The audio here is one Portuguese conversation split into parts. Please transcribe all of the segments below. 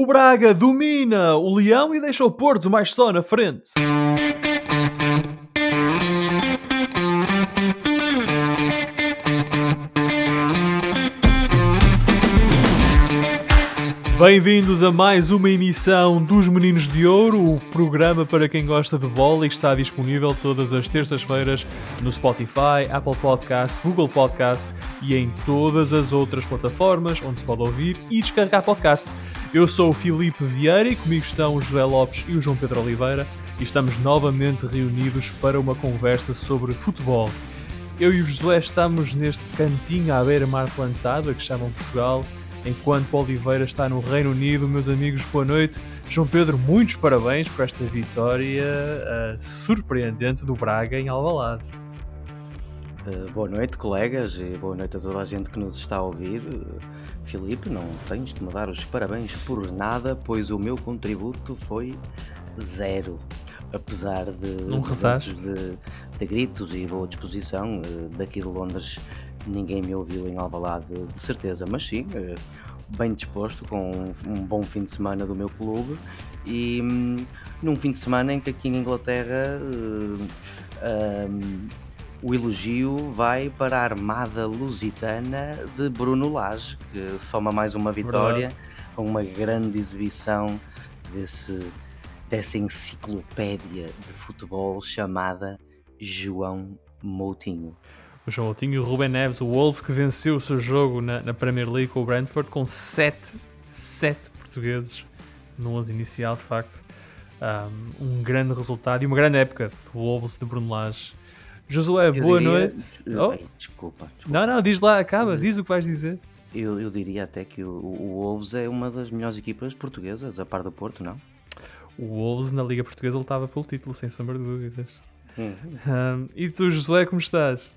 O Braga domina o Leão e deixa o Porto mais só na frente. Bem-vindos a mais uma emissão dos Meninos de Ouro, o programa para quem gosta de bola e que está disponível todas as terças-feiras no Spotify, Apple Podcasts, Google Podcasts e em todas as outras plataformas onde se pode ouvir e descarregar podcasts. Eu sou o Filipe Vieira e comigo estão o José Lopes e o João Pedro Oliveira e estamos novamente reunidos para uma conversa sobre futebol. Eu e o Josué estamos neste cantinho à beira-mar plantado, a que chamam Portugal, enquanto Oliveira está no Reino Unido. Meus amigos, boa noite. João Pedro, muitos parabéns por esta vitória uh, surpreendente do Braga em Alvalade. Uh, boa noite, colegas, e boa noite a toda a gente que nos está a ouvir. Uh, Filipe, não tens de me dar os parabéns por nada, pois o meu contributo foi zero. Apesar de, de, de, de gritos e boa disposição, daqui de Londres ninguém me ouviu em Alvalade de certeza, mas sim, eh, bem disposto com um bom fim de semana do meu clube e hum, num fim de semana em que aqui em Inglaterra uh, um, o elogio vai para a Armada Lusitana de Bruno Lage, que soma mais uma vitória com uma grande exibição desse, dessa enciclopédia de futebol chamada João Moutinho o João Moutinho e o Ruben Neves, o Wolves, que venceu o seu jogo na, na Premier League com o Brentford com 7, 7 portugueses no 11 inicial, de facto. Um, um, grande resultado e uma grande época do Wolves de Bruno Lage. Josué, eu boa diria... noite. Oh. desculpa, desculpa, Não, não, diz lá, acaba, diz o que vais dizer. Eu, eu diria até que o, o Wolves é uma das melhores equipas portuguesas, a par do Porto, não? O Wolves na Liga Portuguesa ele estava pelo título, sem sombra de dúvidas. Hum. Um, e tu, Josué, como estás?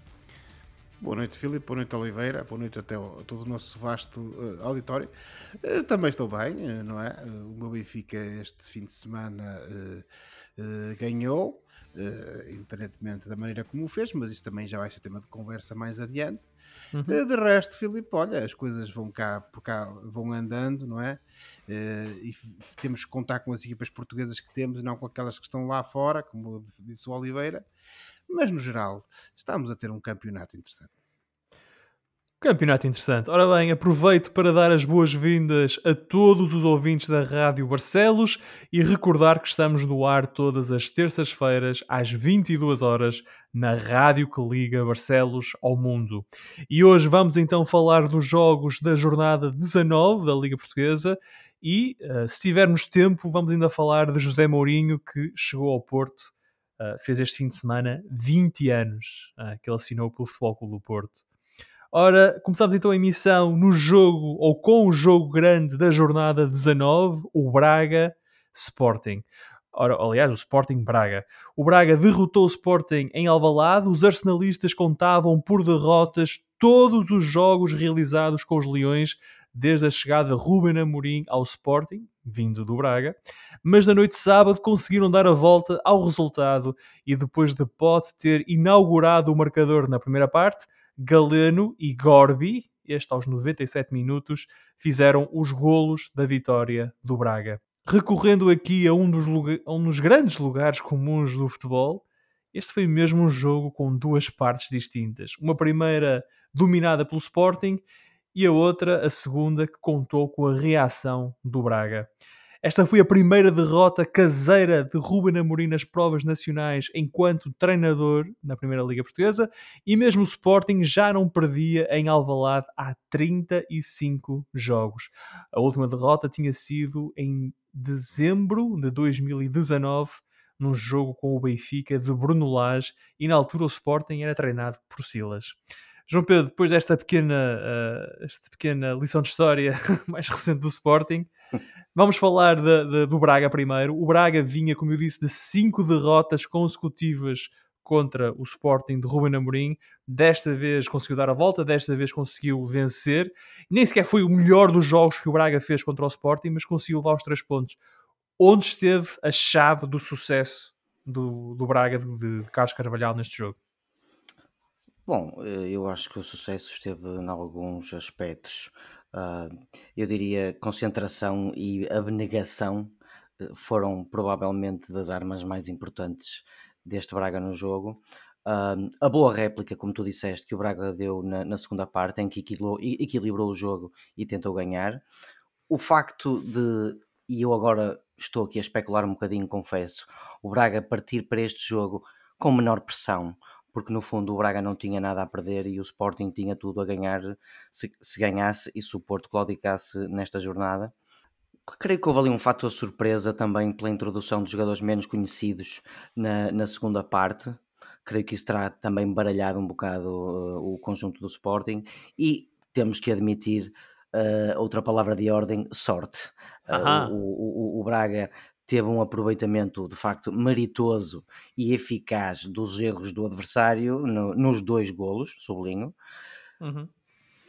Boa noite, Filipe. Boa noite, Oliveira. Boa noite até ao, a todo o nosso vasto uh, auditório. Uh, também estou bem, uh, não é? o meu Benfica este fim de semana ganhou, independentemente da maneira como o fez, mas isso também já vai ser tema de conversa mais adiante. Uhum. de resto, Filipe, olha, as coisas vão cá, por cá vão andando, não é? e temos que contar com as equipas portuguesas que temos, não com aquelas que estão lá fora, como disse o Oliveira mas no geral estamos a ter um campeonato interessante. Campeonato interessante. Ora bem, aproveito para dar as boas-vindas a todos os ouvintes da Rádio Barcelos e recordar que estamos no ar todas as terças-feiras às 22 horas na rádio que liga Barcelos ao mundo. E hoje vamos então falar dos jogos da jornada 19 da Liga Portuguesa e, uh, se tivermos tempo, vamos ainda falar de José Mourinho que chegou ao Porto Uh, fez este fim de semana 20 anos uh, que ele assinou pelo Futebol Clube do Porto. Ora, começamos então a emissão no jogo, ou com o jogo grande da jornada 19, o Braga Sporting. Ora, aliás, o Sporting Braga. O Braga derrotou o Sporting em Alvalade. Os arsenalistas contavam por derrotas todos os jogos realizados com os Leões desde a chegada de Ruben Amorim ao Sporting, vindo do Braga, mas na noite de sábado conseguiram dar a volta ao resultado e depois de Pote ter inaugurado o marcador na primeira parte, Galeno e Gorbi, este aos 97 minutos, fizeram os golos da vitória do Braga. Recorrendo aqui a um dos, a um dos grandes lugares comuns do futebol, este foi mesmo um jogo com duas partes distintas. Uma primeira dominada pelo Sporting e a outra, a segunda, que contou com a reação do Braga. Esta foi a primeira derrota caseira de Ruben Amorim nas provas nacionais enquanto treinador na Primeira Liga Portuguesa e mesmo o Sporting já não perdia em Alvalade há 35 jogos. A última derrota tinha sido em dezembro de 2019 num jogo com o Benfica de Bruno Lage e na altura o Sporting era treinado por Silas. João Pedro, depois desta pequena, uh, esta pequena lição de história mais recente do Sporting, vamos falar de, de, do Braga primeiro. O Braga vinha, como eu disse, de cinco derrotas consecutivas contra o Sporting de Ruben Amorim. Desta vez conseguiu dar a volta, desta vez conseguiu vencer. Nem sequer foi o melhor dos jogos que o Braga fez contra o Sporting, mas conseguiu levar os três pontos. Onde esteve a chave do sucesso do, do Braga de, de Carlos Carvalhal neste jogo? Bom, eh, eu acho que o sucesso esteve em alguns aspectos uh, eu diria, concentração e abnegação foram provavelmente das armas mais importantes deste Braga no jogo. Uh, a boa réplica, como tu disseste, que o Braga deu na, segunda parte, em que equilibrou, o jogo e tentou ganhar. O facto de, e eu agora estou aqui a especular um bocadinho, confesso, o Braga partir para este jogo com menor pressão, porque no fundo o Braga não tinha nada a perder e o Sporting tinha tudo a ganhar se, se ganhasse e se o Porto claudicasse nesta jornada. Creio que houve ali um fator surpresa também pela introdução de jogadores menos conhecidos na, na segunda parte. Creio que isso terá também baralhado um bocado uh, o conjunto do Sporting e temos que admitir uh, outra palavra de ordem, sorte. Uh, o, o, o, Braga teve um aproveitamento de facto meritoso e eficaz dos erros do adversário no, nos dois golos, sublinho. Uhum.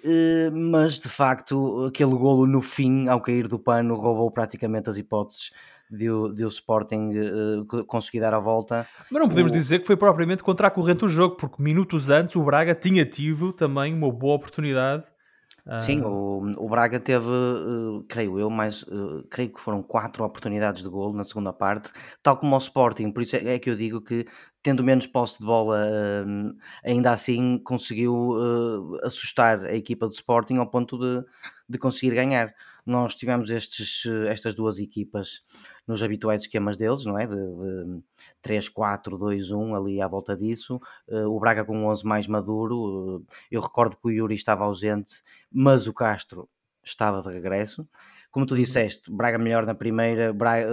Eh, mas de facto aquele golo no fim, ao cair do pano, roubou praticamente as hipóteses de o, de o Sporting uh, conseguir dar a volta. Mas não podemos o... dizer que foi propriamente contra a corrente do jogo, porque minutos antes o Braga tinha tido também uma boa oportunidade Sim, ah. o, o Braga teve, uh, creio eu, mais, uh, creio que foram quatro oportunidades de golo na segunda parte, tal como o Sporting, por isso é, é que eu digo que, tendo menos posse de bola, uh, ainda assim conseguiu assustar a equipa do Sporting ao ponto de, de conseguir ganhar. Nós tivemos estes, estas duas equipas nos habituais esquemas deles, não é? De, de 3, 4, 2, 1, ali à volta disso. Uh, o Braga com 11 mais maduro. Uh, eu recordo que o Yuri estava ausente, mas o Castro estava de regresso. Como tu uhum. disseste, Braga melhor na primeira, Braga,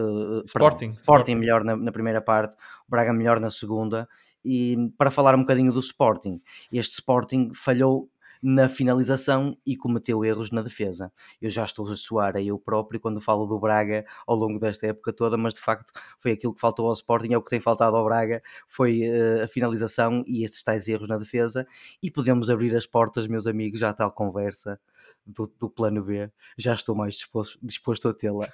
Sporting, perdão, Sporting melhor na, na primeira parte, Braga melhor na segunda. E para falar um bocadinho do Sporting, este Sporting falhou na finalização e cometeu erros na defesa. Eu já estou a suar a eu próprio quando falo do Braga ao longo desta época toda, mas de facto foi aquilo que faltou ao Sporting, é o que tem faltado ao Braga, foi uh, a finalização e esses tais erros na defesa. E podemos abrir as portas, meus amigos, já tal conversa do, do, plano B, já estou mais disposto, disposto a tê-la.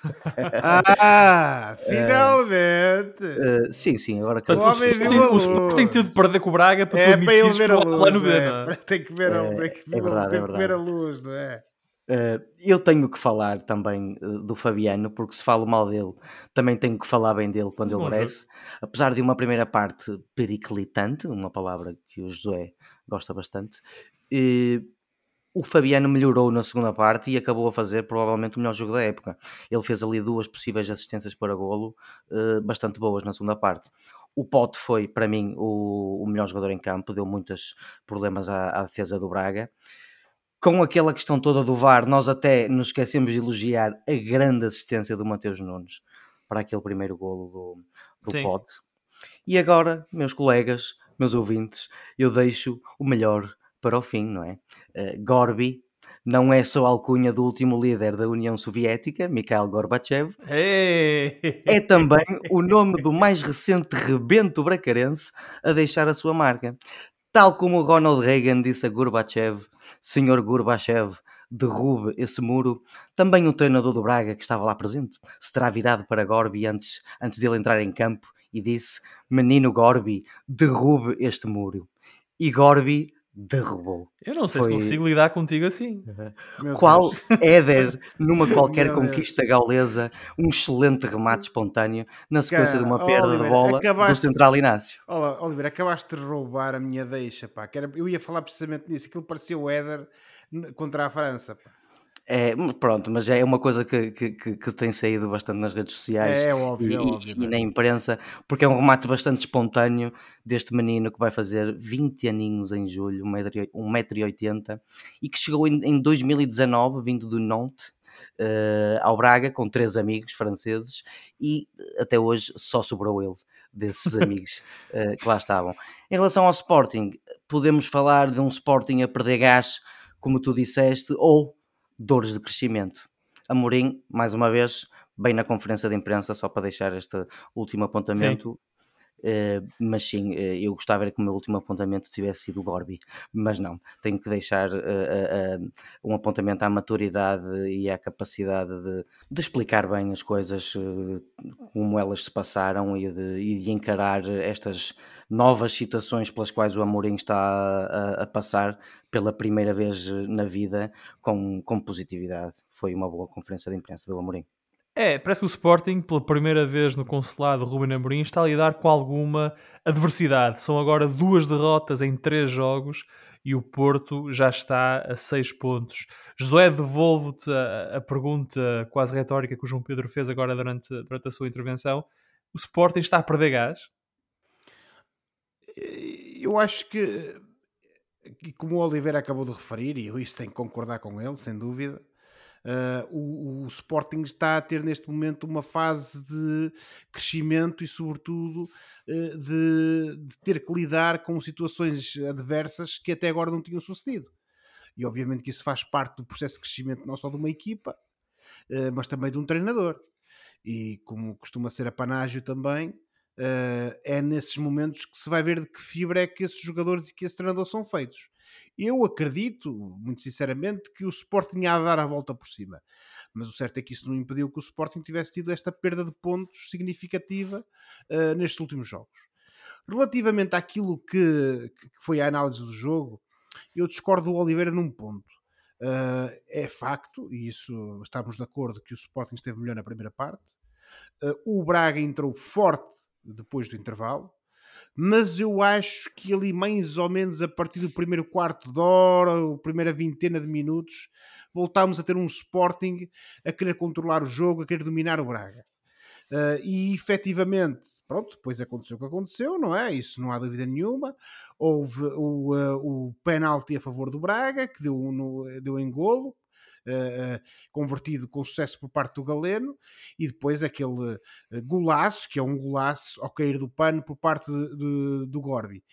ah, finalmente! Uh, uh, sim, sim, agora que o homem viu o Sporting tem de perder com o Braga para é, para ele ver a luz, plano B, é? é? Tem que ver, a, é, tem que ver, é verdade, tem é que ver a luz, não é? Uh, eu tenho que falar também uh, do Fabiano, porque se falo mal dele, também tenho que falar bem dele quando ele merece. Apesar de uma primeira parte periclitante, uma palavra que o José gosta bastante, uh, o Fabiano melhorou na segunda parte e acabou a fazer provavelmente o melhor jogo da época. Ele fez ali duas possíveis assistências para golo uh, bastante boas na segunda parte. O Pote foi, para mim, o, melhor jogador em campo, deu muitos problemas à, à, defesa do Braga. Com aquela questão toda do VAR, nós até nos esquecemos de elogiar a grande assistência do Mateus Nunes para aquele primeiro golo do, do Pote. E agora, meus colegas, meus ouvintes, eu deixo o melhor para o fim, não é? Uh, Gorby não é só a alcunha do último líder da União Soviética, Mikhail Gorbachev, hey! é também o nome do mais recente rebento bracarense a deixar a sua marca. Tal como Ronald Reagan disse a Gorbachev, Senhor Gorbachev, derrube esse muro, também o treinador do Braga, que estava lá presente, se terá virado para Gorby antes, antes dele entrar em campo e disse: Menino Gorby, derrube este muro. E Gorby derrubou. Eu não sei Foi... se consigo lidar contigo assim. Uhum. Qual Éder, numa qualquer conquista gaulesa, um excelente remate espontâneo na sequência Cara, de uma perda Oliver, de bola acabaste... do Central Inácio. Olá, Oliver, acabaste de roubar a minha deixa, pá. Que era... Eu ia falar precisamente nisso. Aquilo parecia o Éder contra a França, pá. É, pronto, mas é uma coisa que, que, que, tem saído bastante nas redes sociais é, é óbvio, e, é óbvio, e, na imprensa, porque é um remate bastante espontâneo deste menino que vai fazer 20 aninhos em julho, 1,80m, e que chegou em, em 2019, vindo do Nantes, uh, ao Braga, com três amigos franceses, e até hoje só sobrou ele, desses amigos uh, que lá estavam. Em relação ao Sporting, podemos falar de um Sporting a perder gás, como tu disseste, ou dores de crescimento. Amorim, mais uma vez, bem na conferência de imprensa, só para deixar este último apontamento, Sim. Uh, mas sim, uh, eu gostava que o meu último apontamento tivesse sido o Gorby, mas não, tenho que deixar uh, um apontamento à maturidade e à capacidade de, de explicar bem as coisas, como elas se passaram e de, e de, encarar estas novas situações pelas quais o Amorim está a, a passar pela primeira vez na vida com, com positividade. Foi uma boa conferência de imprensa do Amorim. É, parece que o Sporting, pela primeira vez no consulado Ruben Amorim, está a lidar com alguma adversidade. São agora duas derrotas em três jogos e o Porto já está a seis pontos. Josué, devolvo-te a, a, pergunta quase retórica que o João Pedro fez agora durante, durante a sua intervenção. O Sporting está a perder gás? Eu acho que, como o Oliveira acabou de referir, e eu isso tenho que concordar com ele, sem dúvida, Uh, o, o, Sporting está a ter neste momento uma fase de crescimento e, sobretudo, uh, de, de, ter que lidar com situações adversas que até agora não tinham sucedido. E obviamente que isso faz parte do processo de crescimento não só de uma equipa, uh, mas também de um treinador. E como costuma ser a panágio também, é nesses momentos que se vai ver de que fibra é que esses jogadores e que esse treinador são feitos. Eu acredito, muito sinceramente, que o Sporting há a dar a volta por cima. Mas o certo é que isso não impediu que o Sporting tivesse tido esta perda de pontos significativa uh, nestes últimos jogos. Relativamente àquilo que, que, foi a análise do jogo, eu discordo do Oliveira num ponto. Uh, é facto, e isso estamos de acordo, que o Sporting esteve melhor na primeira parte. Uh, o Braga entrou forte depois do intervalo mas eu acho que ali mais ou menos a partir do primeiro quarto de hora, ou primeira vintena de minutos, voltámos a ter um Sporting a querer controlar o jogo, a querer dominar o Braga. Uh, e efetivamente, pronto, depois aconteceu o que aconteceu, não é? Isso não há dúvida nenhuma. Houve o, uh, o penalti a favor do Braga, que deu, no, deu em golo, uh, convertido com sucesso por parte do Galeno, e depois aquele uh, golaço, que é um golaço ao cair do pano por parte de, de, do Gorbi.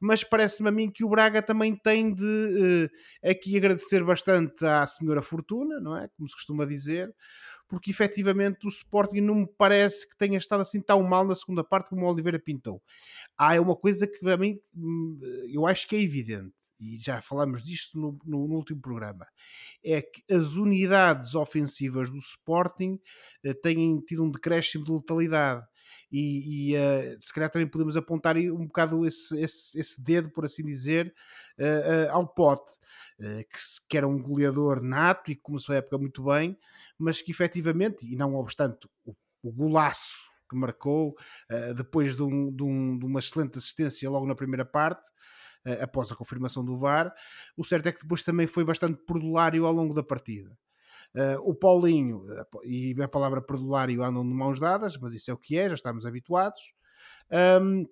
Mas parece-me a mim que o Braga também tem de uh, aqui agradecer bastante à senhora Fortuna, não é? Como se costuma dizer, porque efetivamente o Sporting não me parece que tenha estado assim tão mal na segunda parte como o Oliveira pintou. Há uma coisa que para mim hum, eu acho que é evidente e já falámos disto no, no, no, último programa, é que as unidades ofensivas do Sporting uh, têm tido um decréscimo de letalidade. E, e uh, se calhar também podemos apontar um bocado esse, esse, esse dedo, por assim dizer, uh, ao Pote, que, que, era um goleador nato e que começou a época muito bem, mas que efetivamente, e não obstante o, o golaço que marcou, depois de, um, de, um, de uma excelente assistência logo na primeira parte, uh, após a confirmação do VAR. O certo é que depois também foi bastante perdulário ao longo da partida. Uh, o Paulinho e a palavra perdulário andam de mãos dadas, mas isso é o que é, já estamos habituados. Um,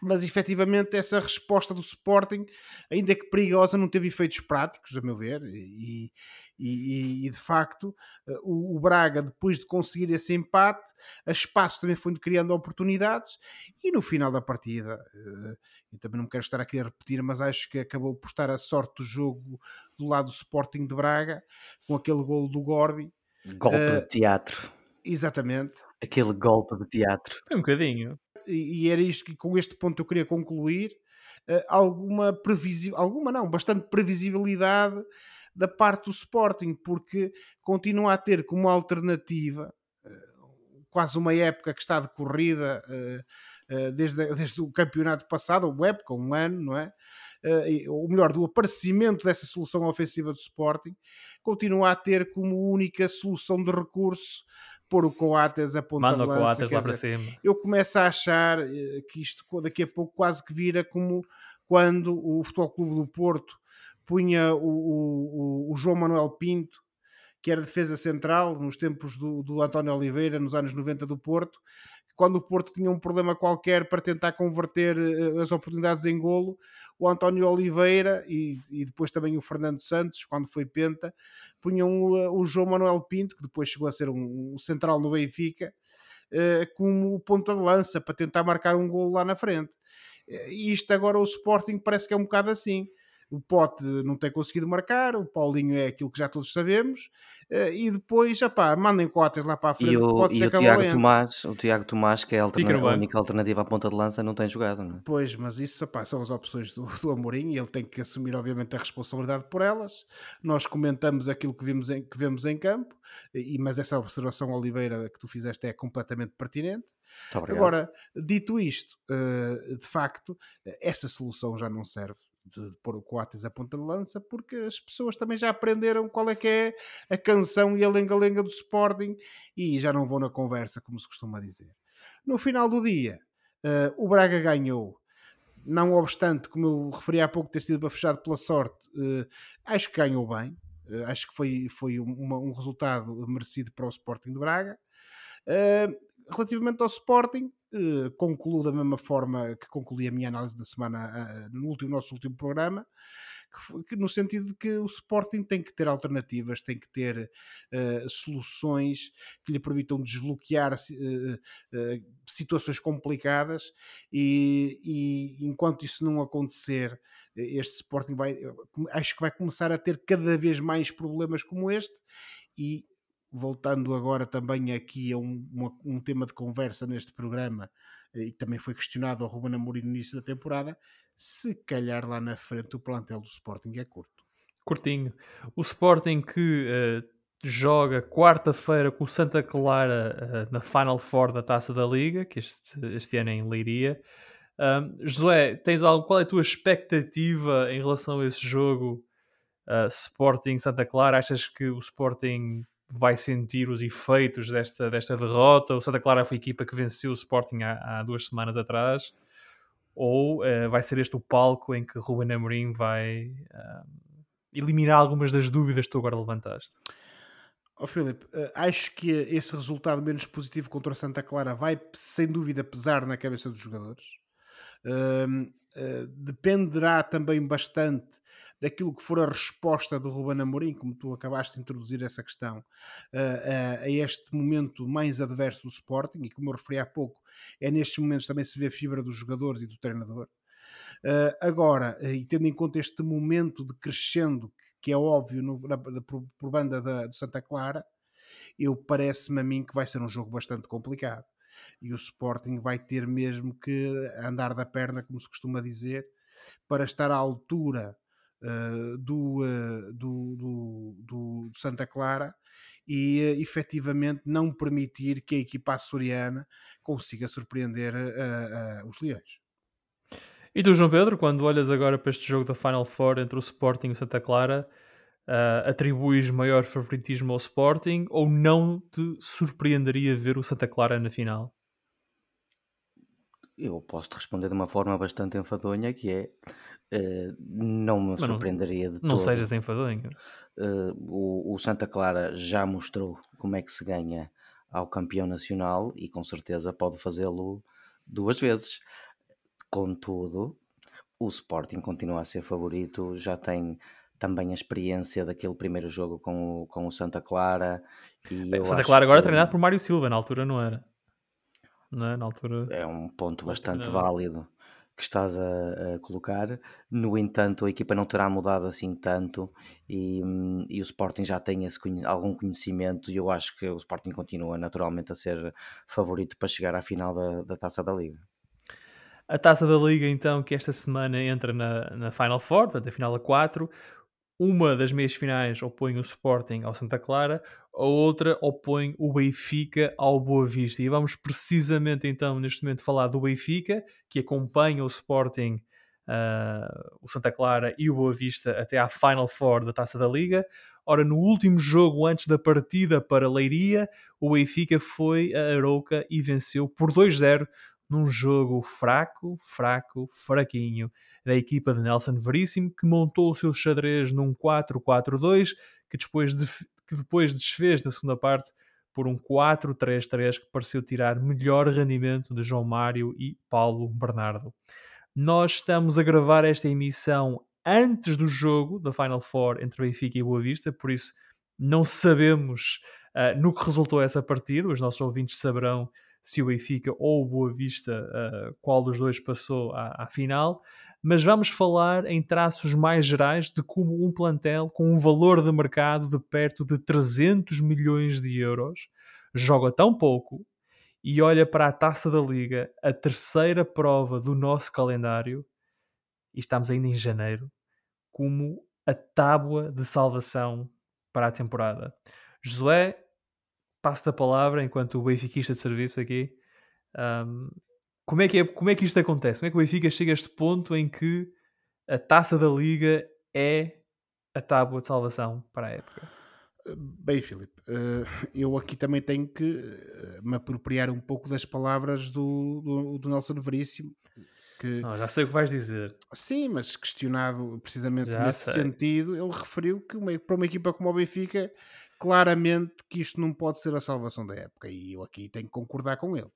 mas efetivamente essa resposta do Sporting, ainda que perigosa, não teve efeitos práticos, a meu ver, e, e, e de facto o, o, Braga, depois de conseguir esse empate, a espaço também foi criando oportunidades, e no final da partida, uh, eu também não quero estar aqui a repetir, mas acho que acabou por estar a sorte do jogo do lado do Sporting de Braga, com aquele golo do Gorbi. Golpe uh, de teatro. Exatamente. Aquele golpe de teatro. Foi um bocadinho e, era isto que com este ponto eu queria concluir, uh, alguma previsibilidade, alguma não, bastante previsibilidade da parte do Sporting, porque continua a ter como alternativa uh, quase uma época que está decorrida uh, desde, desde o campeonato passado, uma época, um ano, não é? Ou melhor, do aparecimento dessa solução ofensiva do Sporting, continua a ter como única solução de recurso pôr o Coates a ponta Manda de lança. o Coates lá para cima. Eu começo a achar eh, que isto daqui a pouco quase que vira como quando o Futebol Clube do Porto punha o, o, o João Manuel Pinto, que era defesa central nos tempos do, do António Oliveira, nos anos 90 do Porto, quando o Porto tinha um problema qualquer para tentar converter eh, as oportunidades em golo, o António Oliveira e, e depois também o Fernando Santos, quando foi penta, punham o, o João Manuel Pinto, que depois chegou a ser um, um central no Benfica, uh, como ponta de lança para tentar marcar um golo lá na frente. E isto agora o Sporting parece que é um bocado assim. O Pote não tem conseguido marcar, o Paulinho é aquilo que já todos sabemos, uh, e depois, pá, mandem cotas lá para a frente, E o, pode e ser o Tiago. Tomás, o Tiago Tomás, que é a, alterna- a única alternativa à ponta de lança, não tem jogado, não é? Pois, mas isso epá, são as opções do, do Amorim e ele tem que assumir, obviamente, a responsabilidade por elas. Nós comentamos aquilo que, vimos em, que vemos em campo, e, mas essa observação, Oliveira, que tu fizeste é completamente pertinente. Agora, dito isto, eh, de facto, essa solução já não serve de pôr o Coates à ponta de lança, porque as pessoas também já aprenderam qual é que é a canção e a lenga-lenga do Sporting e já não vão na conversa, como se costuma dizer. No final do dia, eh, o Braga ganhou. Não obstante, como eu referi há pouco, ter sido bafejado pela sorte, eh, acho que ganhou bem. Eh, acho que foi, foi um, uma- um resultado merecido para o Sporting de Braga. Relativamente ao Sporting, eh, concluo da mesma forma que concluí a minha análise da semana ah, no último, nosso último programa, que, que no sentido de que o Sporting tem que ter alternativas, tem que ter eh, soluções que lhe permitam desbloquear situações complicadas e, e enquanto isso não acontecer, este Sporting vai, acho que vai começar a ter cada vez mais problemas como este e voltando agora também aqui a um, uma- um tema de conversa neste programa eh, e também foi questionado ao Ruben Amorim no início da temporada, se calhar lá na frente o plantel do Sporting é curto. Curtinho. O Sporting que eh, joga quarta-feira com o Santa Clara eh, na Final Four da Taça da Liga, que este, este ano é em Leiria. José, tens algo, qual é a tua expectativa em relação a esse jogo uh, Sporting Santa Clara? Achas que o Sporting vai sentir os efeitos desta, desta derrota? O Santa Clara foi a equipa que venceu o Sporting há, há duas semanas atrás. Ou uh, vai ser este o palco em que Ruben Amorim vai uh, eliminar algumas das dúvidas que tu agora levantaste? Ó Filipe, eh, acho que esse resultado menos positivo contra o Santa Clara vai sem dúvida pesar na cabeça dos jogadores. Eh, dependerá também bastante daquilo que for a resposta do Ruben Amorim, como tu acabaste de introduzir essa questão, eh, a- a este momento mais adverso do Sporting, e como eu referi há pouco, é nestes momentos também se vê fibra dos jogadores e do treinador. Uh, agora, uh, e tendo em conta este momento de crescendo, que, que é óbvio no, na, na- por, por banda da, do Santa Clara, eu parece-me a mim que vai ser um jogo bastante complicado. E o Sporting vai ter mesmo que andar da perna, como se costuma dizer, para estar à altura uh, do, uh, do, do, do Santa Clara e uh, efetivamente não permitir que a equipa açoriana consiga surpreender uh, os Leões. E tu, João Pedro, quando olhas agora para este jogo da Final Four entre o Sporting e o Santa Clara, uh, atribuis maior favoritismo ao Sporting ou não te surpreenderia ver o Santa Clara na final? Eu posso te responder de uma forma bastante enfadonha, que é eh, não me Mas não- surpreenderia de Não todo. sejas enfadonho. Eh, o, o Santa Clara já mostrou como é que se ganha ao campeão nacional e com certeza pode fazê-lo duas vezes. Contudo, o Sporting continua a ser favorito, já tem também a experiência daquele primeiro jogo com o, com o Santa Clara. E Bem, Santa Clara agora que treinado por Mário Silva, na altura não era. Não é? Na altura. é um ponto bastante treinador. válido que estás a, a colocar. No entanto, a equipa não terá mudado assim tanto e, hum, e o Sporting já tem esse algum conhecimento e eu acho que o Sporting continua naturalmente a ser favorito para chegar à final da, da Taça da Liga. A taça da Liga, então, que esta semana entra na, na Final Four, portanto, a final a 4. Uma das meias finais opõe o Sporting ao Santa Clara, a outra opõe o Benfica ao Boa Vista. E vamos precisamente, então, neste momento, falar do Benfica, que acompanha o Sporting, ah, o Santa Clara e o Boa Vista até à Final Four da taça da Liga. Ora, no último jogo antes da partida para Leiria, o Benfica foi a Arouca e venceu por 2-0 num jogo fraco, fraco, fraquinho da equipa de Nelson Veríssimo, que montou o seu xadrez num 4-4-2, que depois, de, que depois desfez na segunda parte por um 4-3-3 que pareceu tirar melhor rendimento de João Mário e Paulo Bernardo. Nós estamos a gravar esta emissão antes do jogo da Final Four entre Benfica e Boa Vista, por isso não sabemos uh, no que resultou essa partida. Os nossos ouvintes saberão se o Benfica ou o Boa Vista, uh, qual dos dois passou à, à final. mas vamos falar em traços mais gerais de como um plantel com um valor de mercado de perto de 300 milhões de euros joga tão pouco e olha para a taça da Liga, a terceira prova do nosso calendário, e estamos ainda em janeiro, como a tábua de salvação para a temporada. Josué, passo-te a palavra enquanto o benfiquista de serviço aqui. Um, como, é que é, como é que isto acontece? Como é que o Benfica chega a este ponto em que a taça da Liga é a tábua de salvação para a época? Bem, Filipe, eh, eu aqui também tenho que eh, me apropriar um pouco das palavras do, do, do Nelson Veríssimo. Que, oh, já sei o que vais dizer. Sim, mas questionado precisamente já nesse sei. sentido, ele referiu que uma, para uma equipa como o Benfica, claramente que isto não pode ser a salvação da época. E eu aqui tenho que concordar com ele.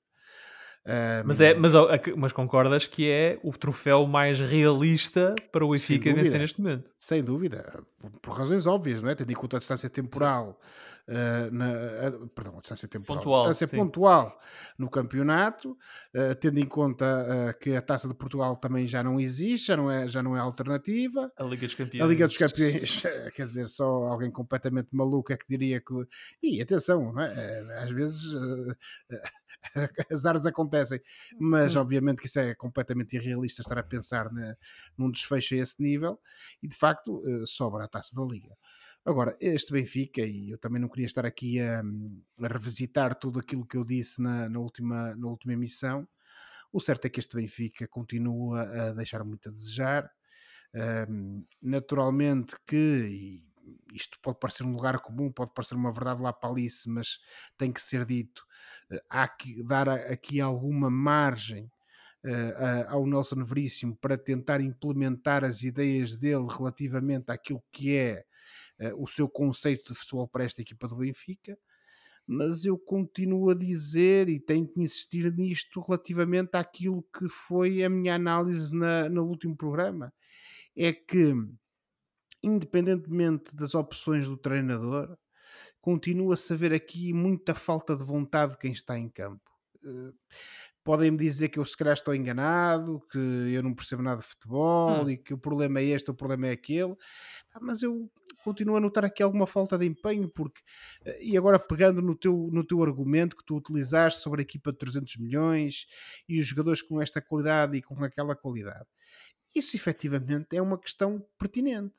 Um... Mas, é, mas, mas concordas que é o troféu mais realista para o Benfica vencer neste momento? Sem dúvida, por, por, razões óbvias, não é? Tendo em conta a distância temporal, uh, na, uh, perdão, a distância temporal, pontual, a distância sim. pontual no campeonato, uh, tendo em conta que a Taça de Portugal também já não existe, já não é, já não é alternativa. A Liga dos Campeões. A Liga dos Campeões, quer dizer, só alguém completamente maluco é que diria que. E atenção, é? Às vezes as áreas acontecem, mas uhum. obviamente que isso é completamente irrealista estar a pensar na, num desfecho a esse nível e de facto uh, sobra a taça da Liga. Agora, este Benfica, e eu também não queria estar aqui a, a revisitar tudo aquilo que eu disse na, na, última, na última emissão, o certo é que este Benfica continua a deixar muito a desejar. Um, naturalmente que, isto pode parecer um lugar comum, pode parecer uma verdade lá para Alice, mas tem que ser dito. Eh, há que dar aqui alguma margem uh, ao Nelson Veríssimo para tentar implementar as ideias dele relativamente àquilo que é o seu conceito de futebol para esta equipa do Benfica. Mas eu continuo a dizer e tenho que insistir nisto relativamente àquilo que foi a minha análise na, no último programa. É que independentemente das opções do treinador, continua-se a ver aqui muita falta de vontade de quem está em campo. Podem-me dizer que eu se calhar estou enganado, que eu não percebo nada de futebol hum. e que o problema é este, o problema é aquele, mas eu continuo a notar aqui alguma falta de empenho, porque, eh, e agora pegando no teu, no teu argumento que tu utilizaste sobre a equipa de 300 milhões e os jogadores com esta qualidade e com aquela qualidade, isso efetivamente é uma questão pertinente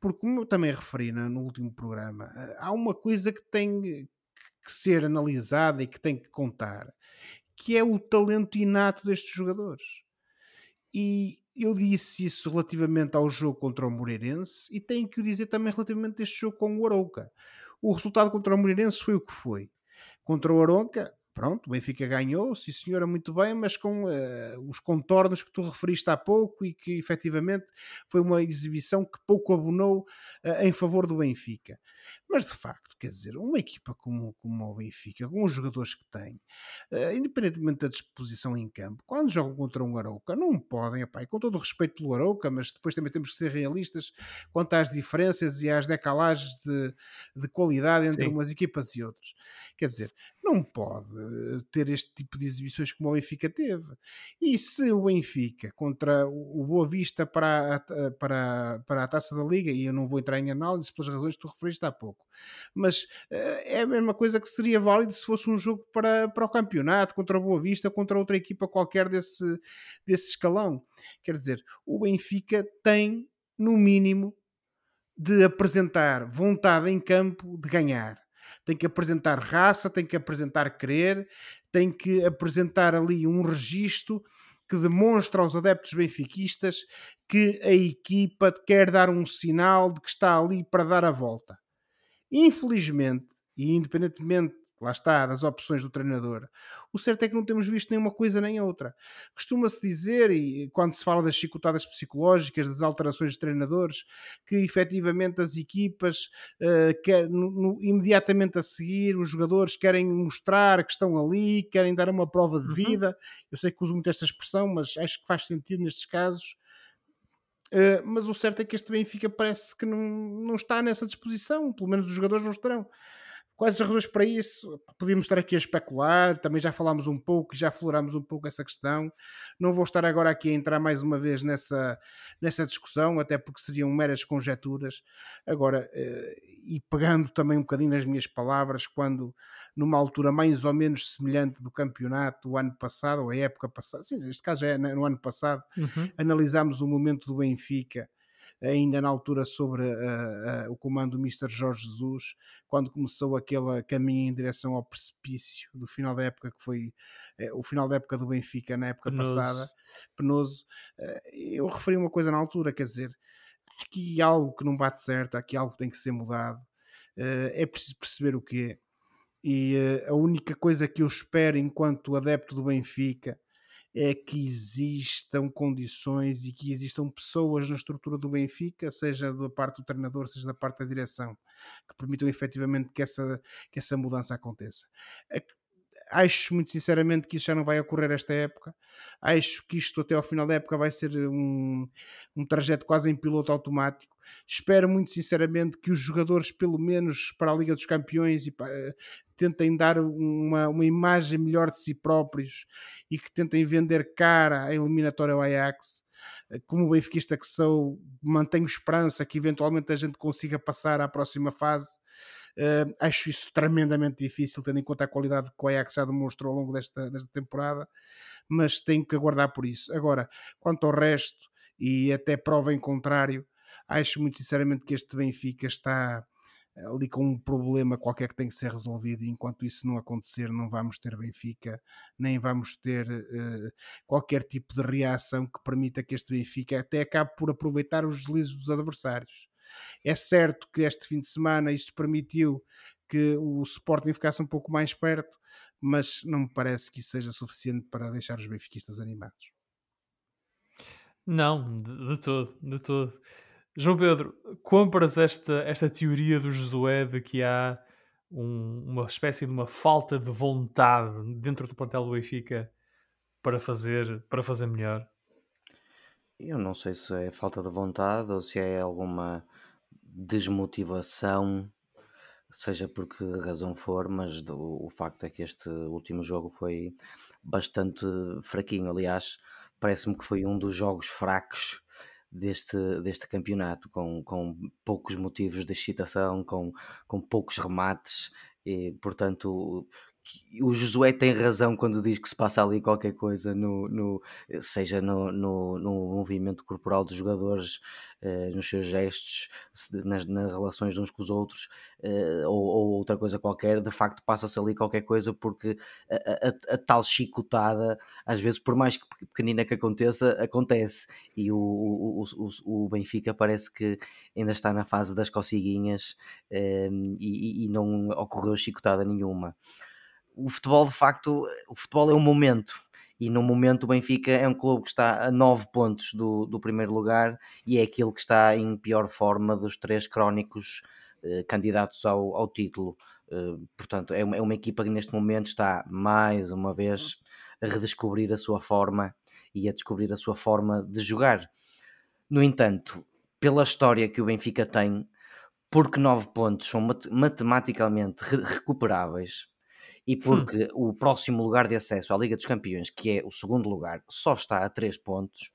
porque como eu também referi no último programa, eh, há uma coisa que tem que ser analisada e que tem que contar, que é o talento inato destes jogadores. E eu disse isso relativamente ao jogo contra o Moreirense e tenho que o dizer também relativamente a este jogo com o Arouca. O resultado contra o Moreirense foi o que foi. Contra o Arouca, pronto, o Benfica ganhou, sim senhora, muito bem, mas com uh, os contornos que tu referiste há pouco e que efetivamente foi uma exibição que pouco abonou uh, em favor do Benfica. Mas de facto, quer dizer, uma equipa como, como o Benfica, com os jogadores que tem, uh, independentemente da disposição em campo, quando jogam contra um Arauca, não podem, epá, e com todo o respeito pelo Arauca, mas depois também temos que ser realistas quanto às diferenças e às decalagens de, de qualidade entre Sim. umas equipas e outras. Quer dizer, não pode ter este tipo de exibições como o Benfica teve. E se o Benfica contra o Boa Vista para a, para, para a taça da Liga, e eu não vou entrar em análise pelas razões que tu referiste há pouco, mas é a mesma coisa que seria válido se fosse um jogo para, para o campeonato, contra o Boa Vista, contra outra equipa qualquer desse, desse escalão. Quer dizer, o Benfica tem, no mínimo, de apresentar vontade em campo de ganhar tem que apresentar raça, tem que apresentar querer, tem que apresentar ali um registro que demonstra aos adeptos benfiquistas que a equipa quer dar um sinal de que está ali para dar a volta. Infelizmente, e independentemente lá está, das opções do treinador. O certo é que não temos visto nenhuma coisa nem outra. Costuma-se dizer, e quando se fala das chicotadas psicológicas, das alterações de treinadores, que efetivamente as equipas, uh, quer, no, no, imediatamente a seguir, os jogadores querem mostrar que estão ali, querem dar uma prova de uhum. vida. Uhum. Eu sei que uso muito esta expressão, mas acho que faz sentido nestes casos. Uh, mas o certo é que este Benfica parece que não, não está nessa disposição, pelo menos os jogadores não estarão Quais as razões para isso? Podíamos estar aqui a especular, também já falámos um pouco, já aflorámos um pouco essa questão. Não vou estar agora aqui a entrar mais uma vez nessa, nessa discussão, até porque seriam meras conjecturas. Agora, eh, e pegando também um bocadinho nas minhas palavras, quando numa altura mais ou menos semelhante do campeonato, o ano passado, ou a época passada, sim, neste caso é no ano passado, Uhum. analisámos o momento do Benfica ainda na altura sobre uh, uh, o comando do Mr. Jorge Jesus, quando começou aquele caminho em direção ao precipício do final da época que foi uh, o final da época do Benfica na época penoso. passada, penoso. eu referi uma coisa na altura, quer dizer, há aqui algo que não bate certo, há aqui algo que tem que ser mudado, é preciso perceber o que é. E a única coisa que eu espero enquanto adepto do Benfica é que existam condições e que existam pessoas na estrutura do Benfica, seja da parte do treinador, seja da parte da direção, que permitam efetivamente que essa, que essa mudança aconteça. Acho muito sinceramente que isso já não vai ocorrer esta época. Acho que isto até ao final da época vai ser um, um trajeto quase em piloto automático Espero muito sinceramente que os jogadores, pelo menos para a Liga dos Campeões, e, uh, tentem dar uma, uma imagem melhor de si próprios e que tentem vender cara a eliminatória ao Ajax. Eh, como benfiquista que sou, mantenho esperança que eventualmente a gente consiga passar à próxima fase. Uh, acho isso tremendamente difícil, tendo em conta a qualidade que o Ajax já demonstrou ao longo desta, desta temporada, mas tenho que aguardar por isso. Agora, quanto ao resto, e até prova em contrário, Acho muito sinceramente que este Benfica está ali com um problema qualquer que tem que ser resolvido e enquanto isso não acontecer não vamos ter Benfica, nem vamos ter uh, qualquer tipo de reação que permita que este Benfica até acabe por aproveitar os deslizes dos adversários. É certo que este fim de semana isto permitiu que o Sporting ficasse um pouco mais perto, mas não me parece que isso seja suficiente para deixar os benfiquistas animados. Não, de, de todo, de todo. João Pedro, compras esta, esta teoria do Josué de que há um, uma espécie de uma falta de vontade dentro do plantel do Benfica para fazer, para fazer melhor? Eu não sei se é falta de vontade ou se é alguma desmotivação, seja por que razão for, mas do, o facto é que este último jogo foi bastante fraquinho. Aliás, parece-me que foi um dos jogos fracos deste, deste campeonato, com, com poucos motivos de excitação, com, com poucos remates, e portanto o Josué tem razão quando diz que se passa ali qualquer coisa, no, no seja no, no, no, movimento corporal dos jogadores, eh, nos seus gestos, nas, nas, relações uns com os outros, eh, ou, ou, outra coisa qualquer. De facto, passa-se ali qualquer coisa porque a, a, a, tal chicotada, às vezes, por mais pequenina que aconteça, acontece. E o, o, o, o Benfica parece que ainda está na fase das cociguinhas eh, e, e não ocorreu chicotada nenhuma o futebol de facto, o futebol é um momento e no momento o Benfica é um clube que está a 9 pontos do, do primeiro lugar e é aquele que está em pior forma dos três crónicos eh, candidatos ao, ao título. Eh, portanto, é uma, é uma, equipa que neste momento está mais uma vez a redescobrir a sua forma e a descobrir a sua forma de jogar. No entanto, pela história que o Benfica tem, porque 9 pontos são matematicamente recuperáveis, e hum. porque hum. o próximo lugar de acesso à Liga dos Campeões, que é o segundo lugar, só está a 3 pontos,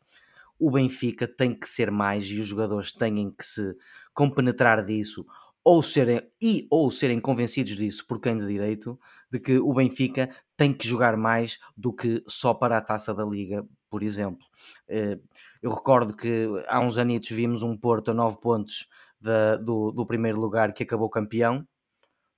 o Benfica tem que ser mais e os jogadores têm que se compenetrar disso ou serem e ou serem convencidos disso por quem de direito de que o Benfica tem que jogar mais do que só para a taça da liga, por exemplo. Eh, eu recordo que há uns anitos vimos um Porto a 9 pontos da, do, do primeiro lugar que acabou campeão,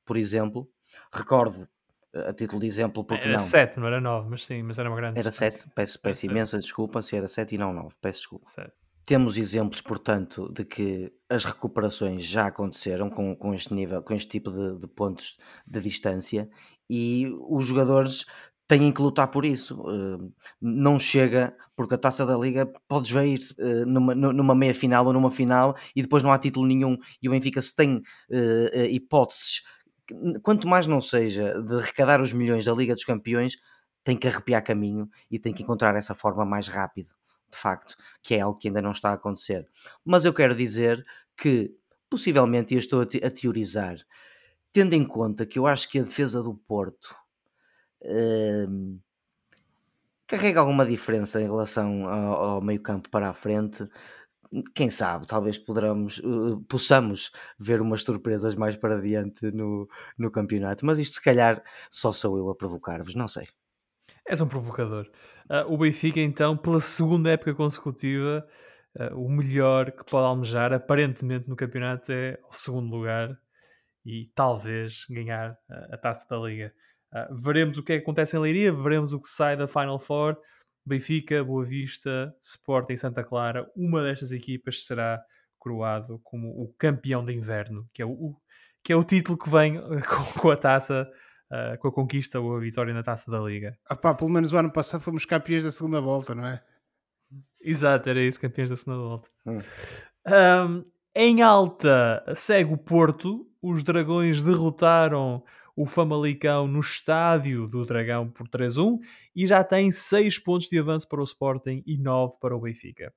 por exemplo. Recordo a título de exemplo, porque era não? 7, não era 9, mas sim, mas era uma grande Era 7, peço, peço imensa desculpa se era 7 e não 9, peço desculpa. 7. Temos exemplos, portanto, de que as recuperações já aconteceram com, com este nível, com este tipo de, de pontos de distância e os jogadores têm que lutar por isso. Uh, não chega, porque a taça da Liga podes ver uh, numa, numa meia final ou numa final e depois não há título nenhum. E o Benfica, se tem uh, hipóteses quanto mais não seja de arrecadar os milhões da Liga dos Campeões, tem que arrepiar caminho e tem que encontrar essa forma mais rápido, de facto, que é algo que ainda não está a acontecer. Mas eu quero dizer que, possivelmente, e estou a, te a teorizar, tendo em conta que eu acho que a defesa do Porto uh, carrega alguma diferença em relação ao, ao meio campo para a frente, quem sabe, talvez poderamos, uh, possamos ver umas surpresas mais para adiante no, no campeonato, mas isto se calhar só sou eu a provocar-vos, não sei. És um provocador. Uh, o Benfica, então, pela segunda época consecutiva, uh, o melhor que pode almejar, aparentemente, no campeonato é o segundo lugar e talvez ganhar a taça da Liga. veremos o que, é que acontece em Leiria, veremos o que sai da Final Four Benfica, Boa Vista, Sporting e Santa Clara, uma destas equipas será coroado como o campeão de inverno, que é o, que é o título que vem com, com a taça, uh, com a conquista ou a vitória na taça da Liga. Ah pá, pelo menos o ano passado fomos campeões da segunda volta, não é? Exato, era isso, campeões da segunda volta. Hum. Um, em alta segue o Porto, os Dragões derrotaram o Famalicão no estádio do Dragão por 3-1 e já tem 6 pontos de avanço para o Sporting e 9 para o Benfica.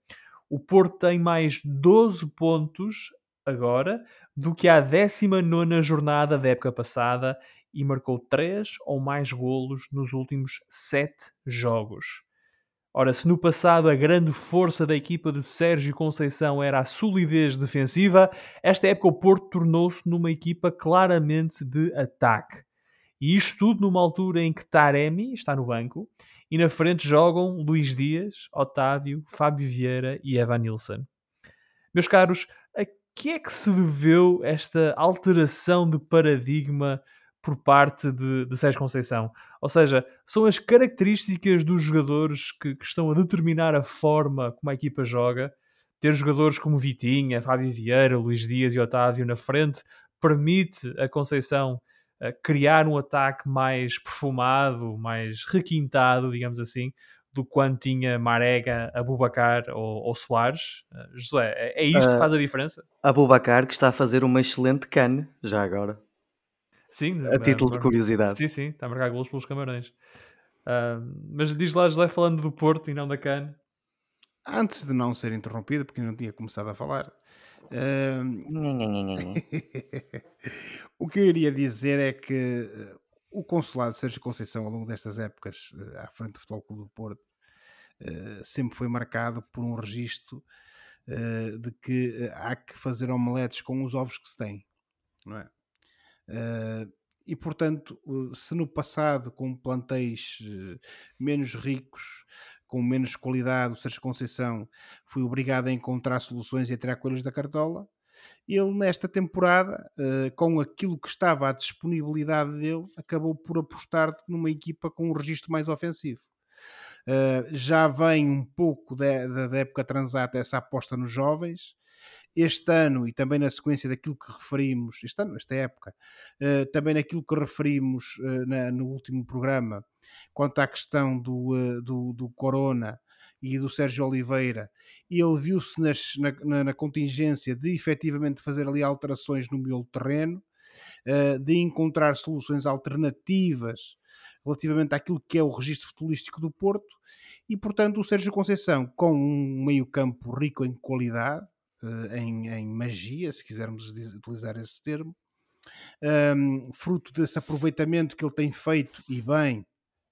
O Porto tem mais 12 pontos agora do que a 19 jornada da época passada e marcou 3 ou mais golos nos últimos 7 jogos. Ora, se no passado a grande força da equipa de Sérgio Conceição era a solidez defensiva, esta época o Porto tornou-se numa equipa claramente de ataque. E isto tudo numa altura em que Taremi está no banco e na frente jogam Luís Dias, Otávio, Fábio Vieira e Evan Nilsson. Meus caros, a que é que se deveu esta alteração de paradigma por parte de, de Sérgio Conceição. Ou seja, são as características dos jogadores que, que, estão a determinar a forma como a equipa joga. Ter jogadores como Vitinha, Fábio Vieira, Luís Dias e Otávio na frente permite a Conceição uh, criar um ataque mais perfumado, mais requintado, digamos assim, do quanto tinha Marega, Abubacar ou, ou Soares. Uh, José, é, é isto uh, que faz a diferença? Abubacar que está a fazer uma excelente can já agora. Sim, a título de curiosidade. Sim, sim, está a marcar golos pelos Camarões. Uh, mas diz lá, José, falando do Porto e não da CAN. Antes de não ser interrompido, porque não tinha começado a falar, uh... o que eu iria dizer é que uh, o consulado de Sérgio Conceição, ao longo destas épocas, uh, à frente do Futebol Clube do Porto, uh, sempre foi marcado por um registro de que há que fazer omeletes com os ovos que se tem, não é? Uh, e portanto, se no passado, com plantéis uh, menos ricos, com menos qualidade, o Sérgio Conceição foi obrigado a encontrar soluções e a tirar coelhos da cartola, ele nesta temporada, uh, com aquilo que estava à disponibilidade dele, acabou por apostar numa equipa com um registro mais ofensivo. Uh, já vem um pouco da, da época transata essa aposta nos jovens, este ano e também na sequência daquilo que referimos, este ano, esta época, uh, também naquilo que referimos uh, na, no último programa, quanto à questão do, uh, do, do, Corona e do Sérgio Oliveira, ele viu-se na, na, na, contingência de efetivamente fazer ali alterações no meu terreno, de encontrar soluções alternativas relativamente àquilo que é o registro futebolístico do Porto, e portanto o Sérgio Conceição, com um meio-campo rico em qualidade, em, em, magia, se quisermos utilizar esse termo, um, fruto desse aproveitamento que ele tem feito e bem,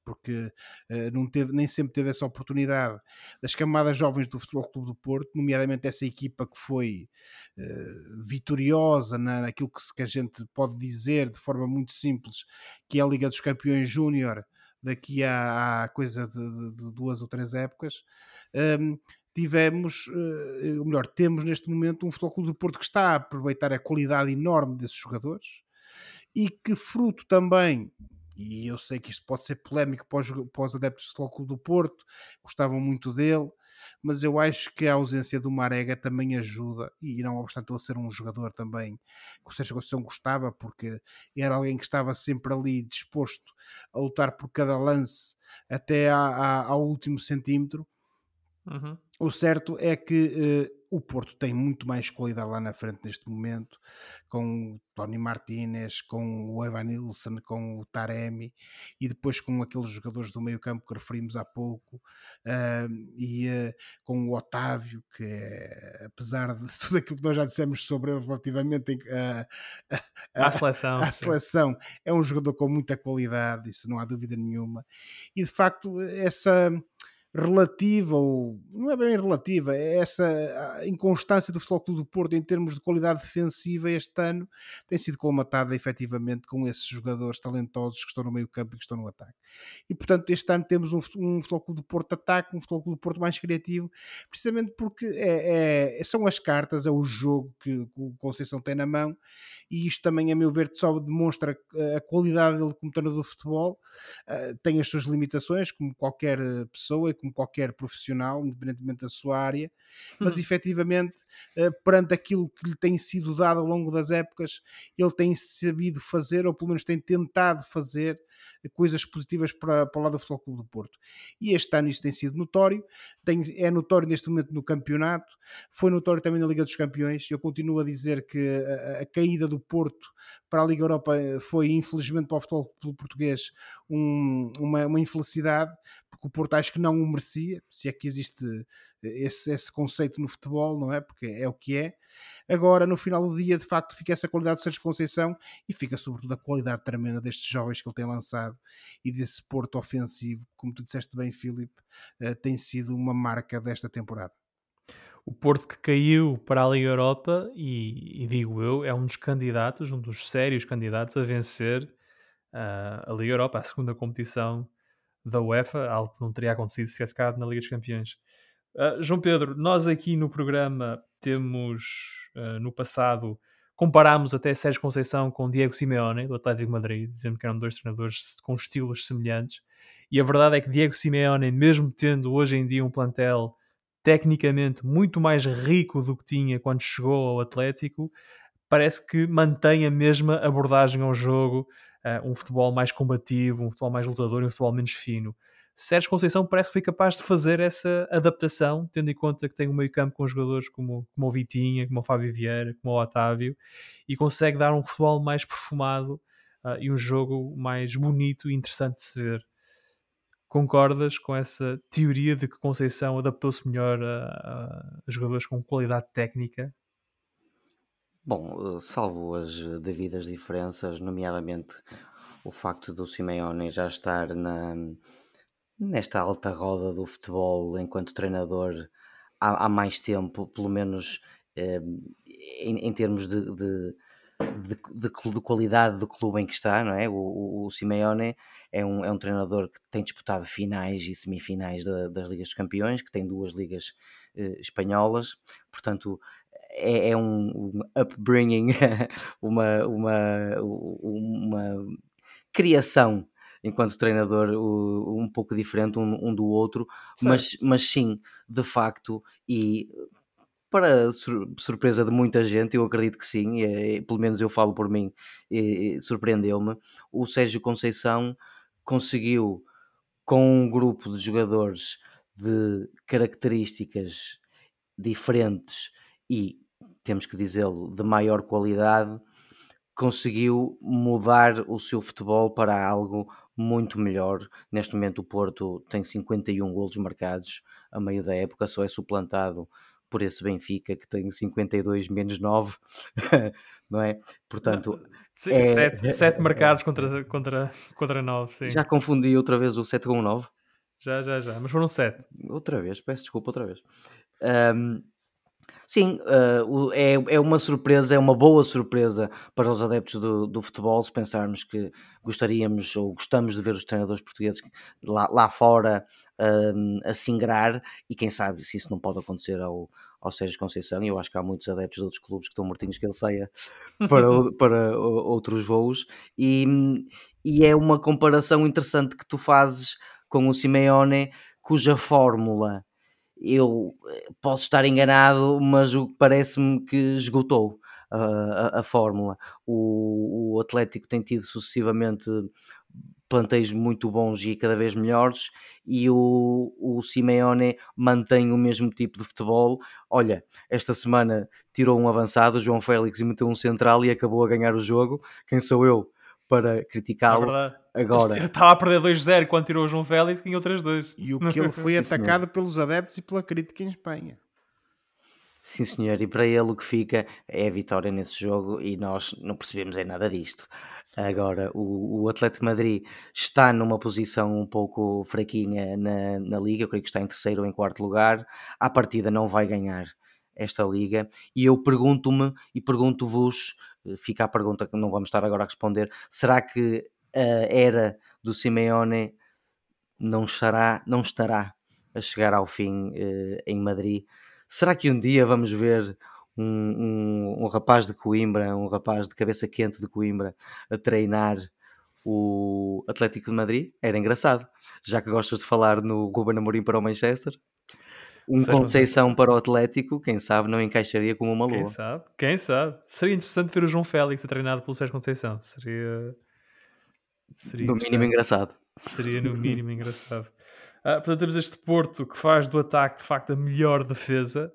porque uh, não teve, nem sempre teve essa oportunidade, das camadas jovens do Futebol Clube do Porto, nomeadamente essa equipa que foi uh, vitoriosa na, naquilo que, que, a gente pode dizer de forma muito simples, que é a Liga dos Campeões Júnior, daqui a, a coisa de, de, de, duas ou três épocas, um, tivemos, uh, ou melhor, temos neste momento um Futebol Clube do Porto que está a aproveitar a qualidade enorme desses jogadores e que fruto também, e eu sei que isto pode ser polémico para os, adeptos do Futebol Clube do Porto, gostavam muito dele, mas eu acho que a ausência do Marega também ajuda, e não obstante ele ser um jogador também que o Sérgio Conceição gostava, porque era alguém que estava sempre ali disposto a lutar por cada lance até ao último centímetro, Uhum. O certo é que uh, o Porto tem muito mais qualidade lá na frente neste momento, com o Tony Martinez, com o Evan Nilsson, com o Taremi e depois com aqueles jogadores do meio campo que referimos há pouco uh, e uh, com o Otávio, que é, apesar de tudo aquilo que nós já dissemos sobre ele relativamente à seleção, à seleção é um jogador com muita qualidade, isso não há dúvida nenhuma. E de facto, essa relativa, ou não é bem relativa, é essa inconstância do Futebol Clube do Porto em termos de qualidade defensiva este ano tem sido colmatada efetivamente com esses jogadores talentosos que estão no meio campo e que estão no ataque. E portanto este ano temos um, um Futebol Clube do Porto ataque, um Futebol Clube do Porto mais criativo, precisamente porque é, é, são as cartas, é o jogo que o Conceição tem na mão e isto também a meu ver só demonstra a qualidade dele como treinador de futebol, uh, tem as suas limitações como qualquer pessoa como qualquer profissional, independentemente da sua área, mas hum. efetivamente, eh, perante aquilo que lhe tem sido dado ao longo das épocas, ele tem sabido fazer, ou pelo menos tem tentado fazer, coisas positivas para, para o lado do Futebol Clube do Porto. E este ano isso tem sido notório, tem, é notório neste momento no campeonato, foi notório também na Liga dos Campeões. Eu continuo a dizer que a, a caída do Porto para a Liga Europa foi, infelizmente, para o futebol português um, uma, uma, infelicidade, porque o Porto acho que não o merecia, se é que existe esse, esse conceito no futebol, não é? Porque é o que é. Agora, no final do dia, de facto, fica essa qualidade do Sérgio Conceição e fica, sobretudo, a qualidade tremenda destes jovens que ele tem lançado e desse Porto ofensivo, como tu disseste bem, Filipe, uh, tem sido uma marca desta temporada. O Porto que caiu para a Liga Europa e, e digo eu, é um dos candidatos, um dos sérios candidatos a vencer uh, a Liga Europa, a segunda competição da UEFA, algo que não teria acontecido se tivesse ficado na Liga dos Campeões. Uh, João Pedro, nós aqui no programa temos uh, no passado comparámos até Sérgio Conceição com Diego Simeone do Atlético de Madrid, dizendo que eram dois treinadores com estilos semelhantes. E a verdade é que Diego Simeone, mesmo tendo hoje em dia um plantel tecnicamente muito mais rico do que tinha quando chegou ao Atlético, parece que mantém a mesma abordagem ao jogo, uh, um futebol mais combativo, um futebol mais lutador e um futebol menos fino. Sérgio Conceição parece que foi capaz de fazer essa adaptação, tendo em conta que tem um meio campo com jogadores como, como o Vitinha, como o Fábio Vieira, como o Otávio, e consegue dar um futebol mais perfumado uh, e um jogo mais bonito e interessante de se ver. Concordas com essa teoria de que Conceição adaptou-se melhor a, a, jogadores com qualidade técnica? Bom, eh, salvo as devidas diferenças, nomeadamente o facto do Simeone já estar na, nesta alta roda do futebol enquanto treinador há, há mais tempo, pelo menos eh, em, em, termos de, de, de, de, qualidade do clube em que está, não é? O, o, o Simeone é um, é um treinador que tem disputado finais e semifinais da, das Ligas dos Campeões, que tem duas ligas eh, espanholas, portanto é, é um, um, upbringing, uma, uma, uma criação enquanto treinador um pouco diferente um, um do outro, mas, mas sim, de facto, e para surpresa de muita gente, eu acredito que sim, e, pelo menos eu falo por mim, surpreendeu-me, o Sérgio Conceição conseguiu, com um grupo de jogadores de características diferentes e, temos que dizê-lo, de maior qualidade, conseguiu mudar o seu futebol para algo muito melhor. Neste momento, o Porto tem 51 golos marcados a meio da época, só é suplantado por esse Benfica que tem 52 menos 9, não é? Portanto, sim, é, 7, 7 marcados contra, contra, contra 9, sim. Já confundi outra vez o 7 com o 9? Já, já, já, mas foram 7. Outra vez, peço desculpa outra vez. Um, Sim, uh, é, é uma surpresa, é uma boa surpresa para os adeptos do, do futebol se pensarmos que gostaríamos ou gostamos de ver os treinadores portugueses lá, lá fora uh, a singrar e quem sabe se isso não pode acontecer ao, ao Sérgio Conceição. E eu acho que há muitos adeptos de outros clubes que estão mortinhos que ele saia para, para outros voos e, e é uma comparação interessante que tu fazes com o Simeone cuja fórmula eu eh, posso estar enganado, mas o parece-me que esgotou. a, a, fórmula. O, o Atlético tem tido sucessivamente plantéis muito bons e cada vez melhores, e o, o Simeone mantém o mesmo tipo de futebol. Olha, esta semana tirou um avançado, João Félix, e meteu um central e acabou a ganhar o jogo. Quem sou eu para criticá-lo? É Agora, estava a perder 2-0 quando tirou o João Félix, ganhou 3-2. E o que ele foi atacado pelos adeptos e pela crítica em Espanha. Sim, senhor, e para ele o que fica é a vitória nesse jogo e nós não percebemos é nada disto. Agora, o, o Atlético Madrid está numa posição um pouco fraquinha na, na Liga, eu creio que está em terceiro ou em quarto lugar. À partida não vai ganhar esta Liga. E eu pergunto-me e pergunto-vos, eh, fica a pergunta que não vamos estar agora a responder, será que a era do Simeone não estará, não estará a chegar ao fim eh, em Madrid? Será que um dia vamos ver um, um, um, rapaz de Coimbra, um rapaz de cabeça quente de Coimbra, a treinar o Atlético de Madrid, era engraçado. Já que gostas de falar no Ruben Amorim para o Manchester, um Conceição para o Atlético, quem sabe não encaixaria como uma lua. Quem sabe? Quem sabe? Seria interessante ver o João Félix a treinado pelo Sérgio Conceição. Seria... Seria no mínimo engraçado. Seria no mínimo engraçado. Ah, portanto, temos este Porto que faz do ataque de facto a melhor defesa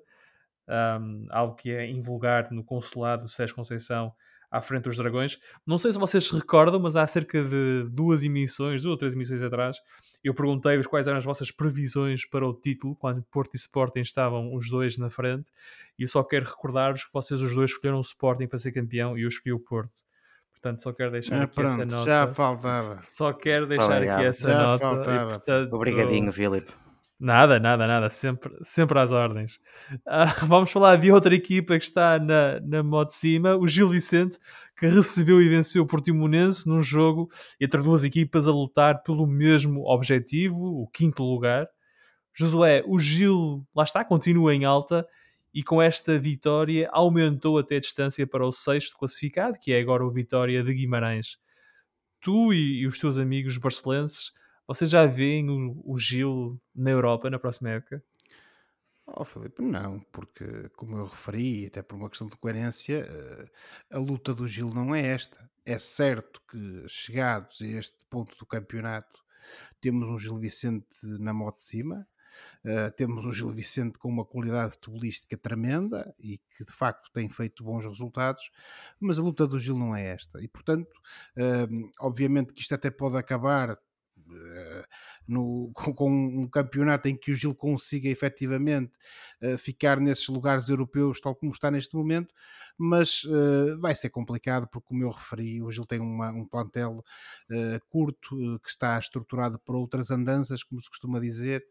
um, algo que é invulgar no consulado Sérgio Conceição à frente dos Dragões. Não sei se vocês se recordam, mas há cerca de duas emissões, duas ou três emissões atrás, eu perguntei-vos quais eram as vossas previsões para o título, quando Porto e Sporting estavam os dois na frente, e eu só quero recordar-vos que vocês os dois escolheram o Sporting para ser campeão e eu escolhi o Porto. Portanto, só quero deixar ah, aqui pronto, essa nota. Já faltava. Só quero deixar Obrigado. aqui essa já nota. Faltava. E, portanto, Obrigadinho, Filipe. Nada, nada, nada, sempre, sempre às ordens. Uh, vamos falar de outra equipa que está na, na moto de cima, o Gil Vicente, que recebeu e venceu o Portimonense num jogo entre duas equipas a lutar pelo mesmo objetivo, o quinto lugar. Josué, o Gil, lá está, continua em alta e com esta vitória aumentou até a distância para o sexto classificado, que é agora o Vitória de Guimarães. Tu e, e os teus amigos barcelenses vocês já veem o, o Gil na Europa na próxima época? Oh, não, porque como eu referi, até por uma questão de coerência, eh, a luta do Gil não é esta. É certo que chegados a este ponto do campeonato, temos um Gil Vicente na moto de cima, Uh, temos um Gil Vicente com uma qualidade futebolística tremenda e que de facto tem feito bons resultados, mas a luta do Gil não é esta. E portanto, uh, obviamente que isto até pode acabar eh, no, com, um campeonato em que o Gil consiga efetivamente uh, ficar nesses lugares europeus, tal como está neste momento, mas uh, vai ser complicado porque, como eu referi, o Gil tem uma, um plantel uh, curto que está estruturado por outras andanças, como se costuma dizer,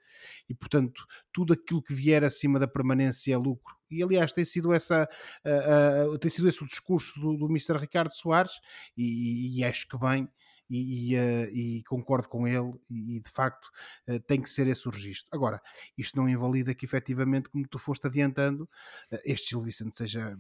e portanto, tudo aquilo que vier acima da permanência é lucro. E aliás, tem sido, essa, tem sido esse o discurso do, do Mr. Ricardo Soares, e, e acho que bem e, e, uh, e, concordo com ele e, de facto uh, tem que ser esse o registro. Agora, isto não invalida que efetivamente, como tu foste adiantando, uh, este Gil Vicente seja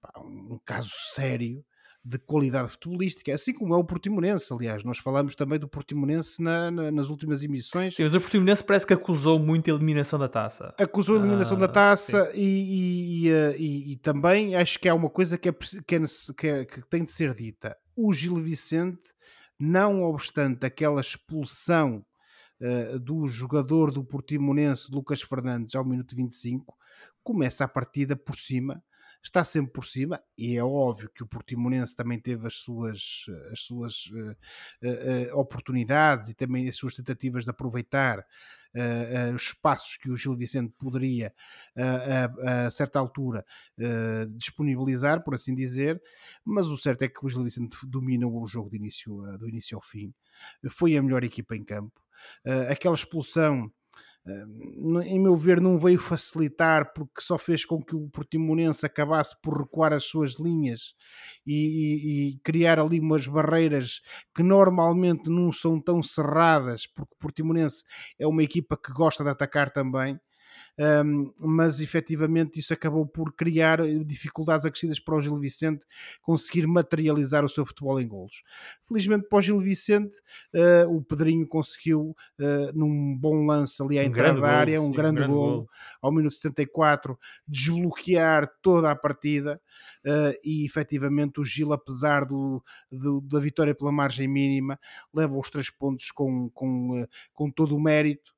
pá, um caso sério de qualidade futebolística, assim como é o Portimonense, aliás, nós falamos também do Portimonense na, na, nas últimas emissões. Sim, mas o Portimonense parece que acusou muito a eliminação da taça. Acusou a eliminação ah, da taça e, e, e, também acho que há uma coisa que, é, que, é, que, é, que tem de ser dita. O Gil Vicente não obstante aquela expulsão uh, do jogador do Portimonense, Lucas Fernandes, ao minuto 25, começa a partida por cima, está sempre por cima, e é óbvio que o Portimonense também teve as suas, as suas uh, uh, oportunidades e também as suas tentativas de aproveitar uh, os espaços que o Gil Vicente poderia, a certa altura, disponibilizar, por assim dizer, mas o certo é que o Gil Vicente domina o jogo de início, do início ao fim, foi a melhor equipa em campo. aquela expulsão em meu ver, não veio facilitar porque só fez com que o Portimonense acabasse por recuar as suas linhas e, e, e, criar ali umas barreiras que normalmente não são tão cerradas, porque o Portimonense é uma equipa que gosta de atacar também. Um, mas efetivamente isso acabou por criar dificuldades acrescidas para o Gil Vicente conseguir materializar o seu futebol em golos. Felizmente para o Gil Vicente, uh, o Pedrinho conseguiu, uh, num bom lance ali à um entrada da área, um, sim, grande, um grande golo, golo, ao minuto 74, desbloquear toda a partida uh, e efetivamente o Gil, apesar do, do, da vitória pela margem mínima, leva os três pontos com, com, com todo o mérito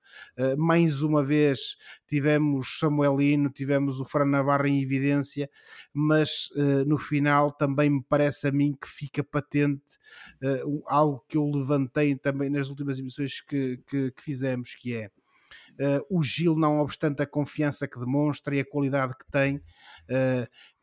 mais uma vez tivemos Samuelino, tivemos o Fran Navarro em evidência, mas uh, no final também me parece a mim que fica patente uh, algo que eu levantei também nas últimas emissões que, que, que fizemos, que é o Gil, não obstante a confiança que demonstra e a qualidade que tem,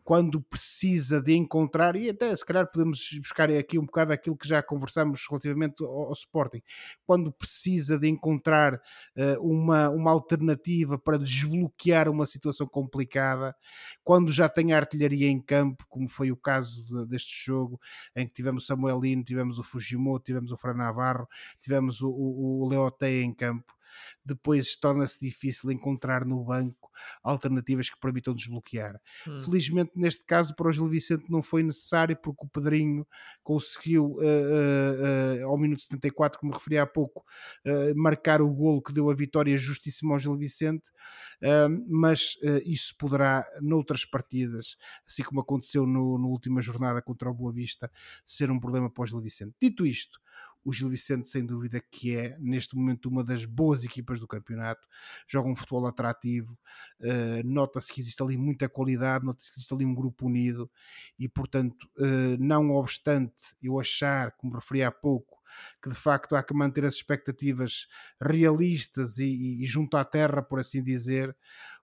quando precisa de encontrar, e até se calhar podemos buscar aqui um bocado aquilo que já conversamos relativamente ao, ao Sporting, quando precisa de encontrar uh, uma, uma alternativa para desbloquear uma situação complicada, quando já tem a artilharia em campo, como foi o caso de, deste jogo, em que tivemos Samuelino, tivemos o Fujimoto, tivemos o Fran Navarro, tivemos o, o, o Leoteia em campo, depois torna-se difícil encontrar no banco alternativas que permitam desbloquear. Hum. Felizmente, neste caso, para o Gil Vicente não foi necessário, porque o Pedrinho conseguiu, uh, uh, ao minuto 74, como referi há pouco, marcar o golo que deu a vitória justíssima ao Gil Vicente, mas isso poderá, noutras partidas, assim como aconteceu no, na última jornada contra o Boa Vista, ser um problema para o Gil Vicente. Dito isto, o Gil Vicente, sem dúvida, que é neste momento uma das boas equipas do campeonato, joga um futebol atrativo, uh, nota-se que existe ali muita qualidade, nota-se que existe ali um grupo unido e, portanto, uh, não obstante eu achar, como referi há pouco, que de facto há que manter as expectativas realistas e, e junto à terra, por assim dizer,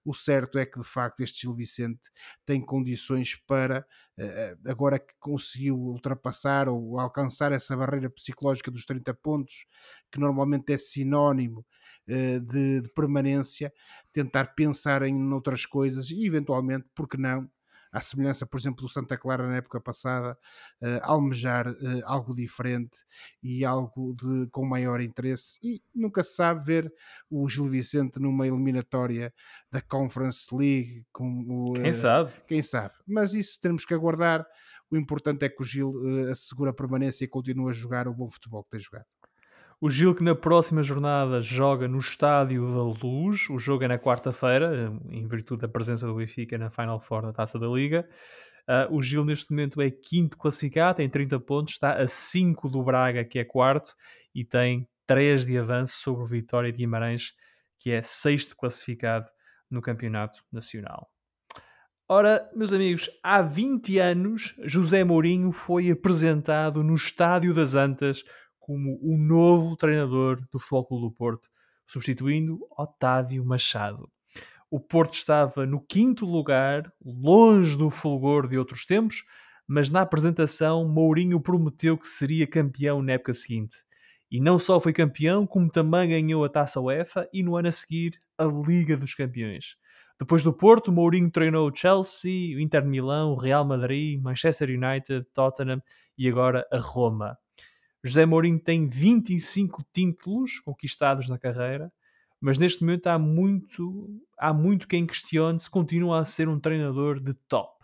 o certo é que de facto este Gil Vicente tem condições para, eh, eh, agora que conseguiu ultrapassar ou alcançar essa barreira psicológica dos 30 pontos, que normalmente é sinónimo eh, de, de permanência, tentar pensar em outras coisas e eventualmente, porque não, à semelhança, por exemplo, do Santa Clara na época passada, uh, almejar uh, algo diferente e algo de, com maior interesse. E nunca se sabe ver o Gil Vicente numa eliminatória da Conference League. O, quem sabe? Quem sabe. Mas isso temos que aguardar. O importante é que o Gil assegura a permanência e continua a jogar o bom futebol que tem jogado. O Gil que na próxima jornada joga no Estádio da Luz. O jogo é na quarta-feira, em virtude da presença do Benfica na Final Four da Taça da Liga. Uh, o Gil neste momento é quinto classificado, tem 30 pontos, está a 5 do Braga, que é quarto, e tem 3 de avanço sobre o Vitória de Guimarães, que é sexto classificado no Campeonato Nacional. Ora, meus amigos, há 20 anos José Mourinho foi apresentado no Estádio das Antas como o novo treinador do Futebol Clube do Porto, substituindo Otávio Machado. O Porto estava no quinto lugar, longe do fulgor de outros tempos, mas na apresentação Mourinho prometeu que seria campeão na época seguinte. E não só foi campeão, como também ganhou a Taça UEFA e no ano a seguir a Liga dos Campeões. Depois do Porto, Mourinho treinou o Chelsea, o Inter Milão, o Real Madrid, Manchester United, Tottenham e agora a Roma. José Mourinho tem 25 títulos conquistados na carreira, mas neste momento há muito, há muito quem questione se continua a ser um treinador de top.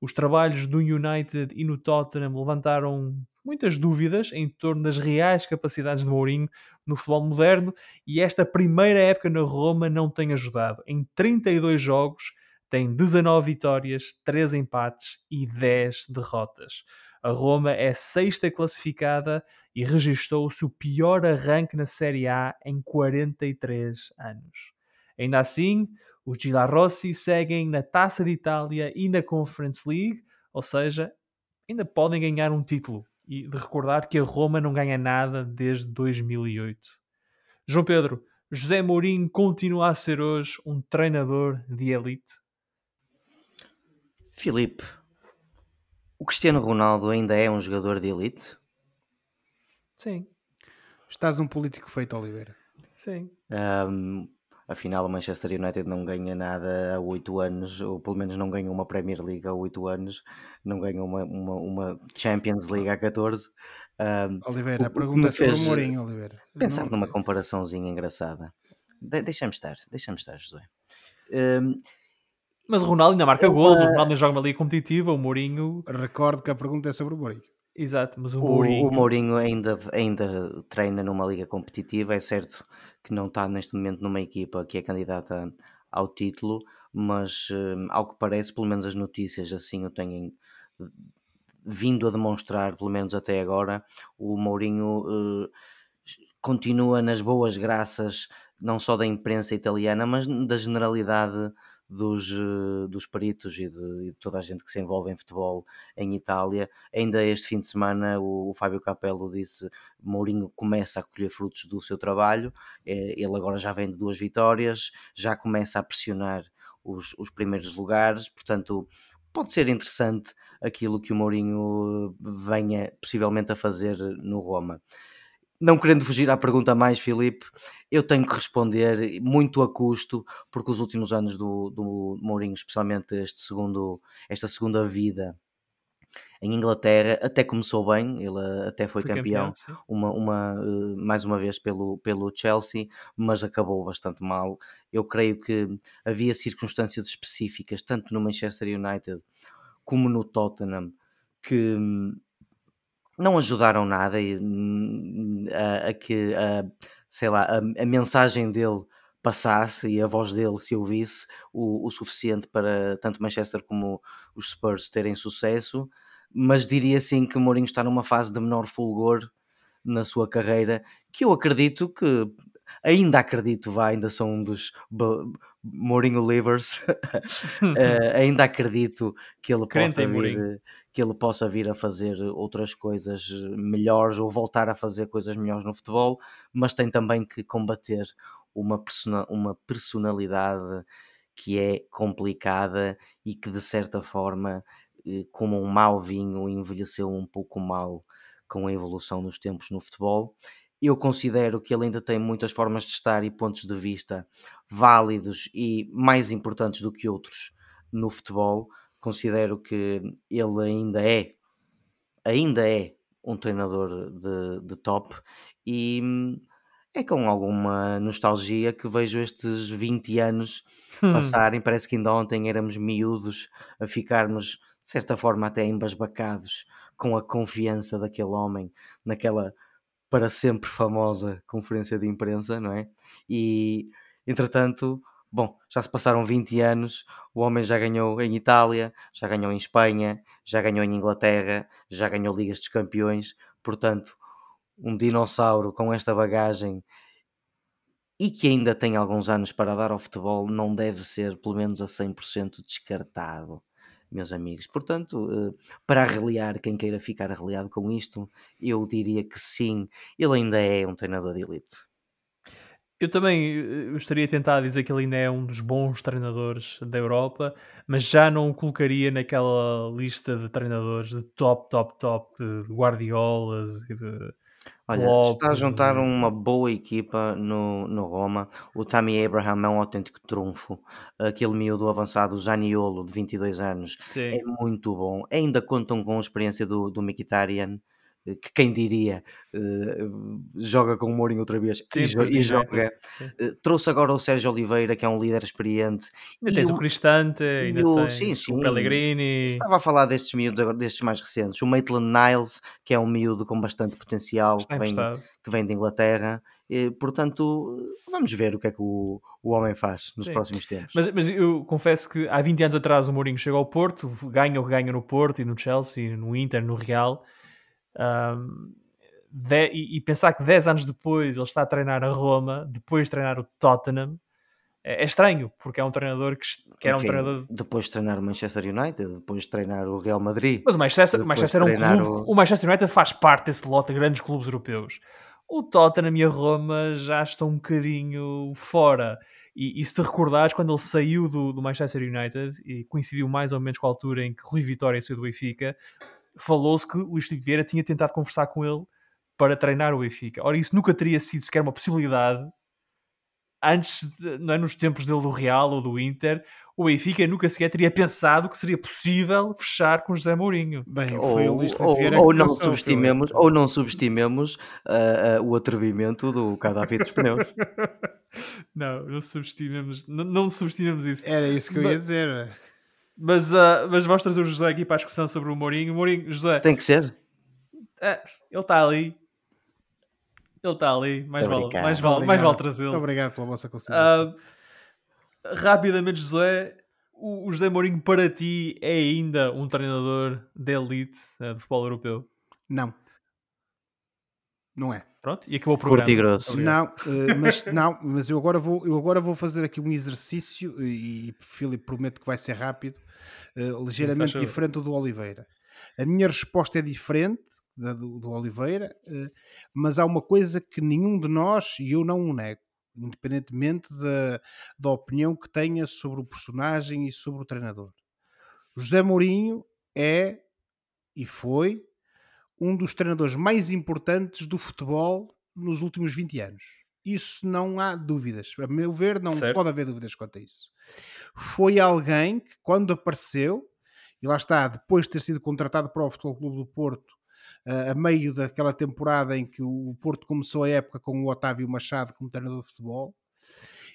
Os trabalhos do United e no Tottenham levantaram muitas dúvidas em torno das reais capacidades de Mourinho no futebol moderno e esta primeira época na Roma não tem ajudado. Em 32 jogos tem 19 vitórias, 3 empates e 10 derrotas. A Roma é sexta classificada e registrou o pior arranque na Série A em 43 anos. Ainda assim, os Gilarossi seguem na Taça de Itália e na Conference League, ou seja, ainda podem ganhar um título. E de recordar que a Roma não ganha nada desde 2008. João Pedro, José Mourinho continua a ser hoje um treinador de elite? Filipe, o Cristiano Ronaldo ainda é um jogador de elite? Sim. Estás um político feito, Oliveira. Sim. Um, afinal, o Manchester United não ganha nada há 8 anos, ou pelo menos não ganha uma Premier League há 8 anos, não ganha uma, uma, uma Champions League há 14. Um, Oliveira, a pergunta é sobre o Mourinho, Oliveira. Pensar não... numa comparaçãozinha engraçada. De deixa-me estar, deixa-me estar, José. Um, Mas o Ronaldo ainda marca Eu, golos, o Ronaldo ainda joga uma liga competitiva, o Mourinho. Recordo que a pergunta é sobre o Mourinho. Exato, mas o, o, Mourinho. o Mourinho ainda, ainda treina numa liga competitiva, é certo que não está neste momento numa equipa que é candidata ao título, mas hum, ao que parece, pelo menos as notícias assim o têm vindo a demonstrar, pelo menos até agora, o Mourinho eh, continua nas boas graças não só da imprensa italiana, mas da generalidade dos, eh, dos peritos e de, de toda a gente que se envolve em futebol em Itália. Ainda este fim de semana o, o Fábio Capello disse Mourinho começa a colher frutos do seu trabalho, eh, ele agora já vem de duas vitórias, já começa a pressionar os, os primeiros lugares, portanto pode ser interessante aquilo que o Mourinho venha possivelmente a fazer no Roma. Não querendo fugir à pergunta mais, Filipe, eu tenho que responder muito a custo, porque os últimos anos do, do Mourinho, especialmente este segundo, esta segunda vida em Inglaterra, até começou bem, ele até foi, Foi campeão, campeão, uma, uma, eh, mais uma vez pelo, pelo Chelsea, mas acabou bastante mal. Eu creio que havia circunstâncias específicas, tanto no Manchester United como no Tottenham, que hum, não ajudaram nada e, hum, a, a que a, sei lá, a, a mensagem dele passasse e a voz dele se ouvisse o, o suficiente para tanto Manchester como os Spurs terem sucesso, mas diria sim que o Mourinho está numa fase de menor fulgor na sua carreira, que eu acredito que ainda acredito, vá, ainda sou um dos Mourinho livers, Eh, ainda acredito que ele Crente possa vir que ele possa vir a fazer outras coisas melhores ou voltar a fazer coisas melhores no futebol, mas tem também que combater uma, persona- uma personalidade que é complicada e que de certa forma, eh, como um mau vinho, envelheceu um pouco mal com a evolução dos tempos no futebol. Eu considero que ele ainda tem muitas formas de estar e pontos de vista válidos e mais importantes do que outros no futebol. Considero que ele ainda é, ainda é um treinador de, de top e hum, é com alguma nostalgia que vejo estes 20 anos passarem. Parece que ainda ontem éramos miúdos a ficarmos, de certa forma, até embasbacados com a confiança daquele homem naquela para sempre famosa conferência de imprensa, não é? E entretanto, bom, já se passaram 20 anos, o homem já ganhou em Itália, já ganhou em Espanha, já ganhou em Inglaterra, já ganhou Ligas dos Campeões, portanto, um dinossauro com esta bagagem e que ainda tem alguns anos para dar ao futebol não deve ser, pelo menos a 100% descartado, meus amigos. Portanto, eh, para arreliar quem queira ficar arreliado com isto, eu diria que sim, ele ainda é um treinador de elite. Eu também eh, gostaria de tentar dizer que ele ainda é um dos bons treinadores da Europa, mas já não o colocaria naquela lista de treinadores de top, top, top, de Guardiolas e de Olha, Klopp. está a juntar uma boa equipa no, no Roma. O Tammy Abraham é um autêntico trunfo. Aquele miúdo avançado, o Zaniolo, de 22 anos, Sim. é muito bom. Ainda contam com a experiência do, do Mkhitaryan, eh, que quem diria eh, joga com o Mourinho outra vez Sim, e, e joga. Sim. Eh, trouxe agora o Sérgio Oliveira, que é um líder experiente. Ainda E tens o- o Cristante, ainda o- tens sim, o sim. Pellegrini. Estava a falar destes miúdos, destes mais recentes. O Maitland Niles, que é um miúdo com bastante potencial, Está que vem, que vem de Inglaterra. E, portanto, vamos ver o que é que o, o homem faz nos Sim. próximos tempos. Mas, mas eu confesso que há 20 anos atrás o Mourinho chegou ao Porto, ganha o que ganha no Porto e no Chelsea, no Inter, no Real. Ahm, de- e, e pensar que 10 anos depois ele está a treinar a Roma, depois de treinar o Tottenham, é, é estranho, porque é um treinador que, que era um Ok, treinador. Depois de treinar o Manchester United, depois de treinar o Real Madrid. Mas o Manchester, Manchester é um clube. o- O Manchester United faz parte desse lote de grandes clubes europeus. O Tottenham e a Roma já estão um bocadinho fora. E, e se te recordares, quando ele saiu do, do Manchester United, e coincidiu mais ou menos com a altura em que Rui Vitória saiu do Benfica, falou-se que Luís Filipe Vieira tinha tentado conversar com ele para treinar o Benfica. Ora, isso nunca teria sido sequer uma possibilidade antes, de- não é, nos tempos dele do Real ou do Inter, o Benfica nunca sequer teria pensado que seria possível fechar com José Mourinho. Bem, foi o Ou, Luís ou, ou não subestimemos, ou não subestimemos ah, ah, o atrevimento do Gaddafi dos pneus. não, não subestimemos, não, não subestimemos isso. Era isso que eu Mas- ia dizer. Mas, ah, mas vamos trazer o José aqui para a discussão sobre o Mourinho. Mourinho, José, Tem que ser. é, ele está ali. Ele está ali. Mais vale, mais vale, mais Obrigado. vale trazê-lo. Obrigado pela vossa consideração. Ah, rapidamente, José, o, o José Mourinho para ti é ainda um treinador de elite eh, do futebol europeu? Não. Não é. Pronto, e acabou o programa. Curto e grosso. Não, eh, mas, não, mas eu agora, vou, eu agora vou fazer aqui um exercício e, Filipe, prometo que vai ser rápido, eh, ligeiramente diferente do do Oliveira. A minha resposta é diferente da do, do Oliveira, eh, mas há uma coisa que nenhum de nós, e eu não o nego, independentemente da, da opinião que tenha sobre o personagem e sobre o treinador. José Mourinho é e foi um dos treinadores mais importantes do futebol nos últimos 20 anos. Isso não há dúvidas. A meu ver, não Certo. pode haver dúvidas quanto a isso. Foi alguém que, quando apareceu, e lá está, depois de ter sido contratado para o Futebol Clube do Porto, eh, a meio daquela temporada em que o Porto começou a época com o Otávio Machado como treinador de futebol,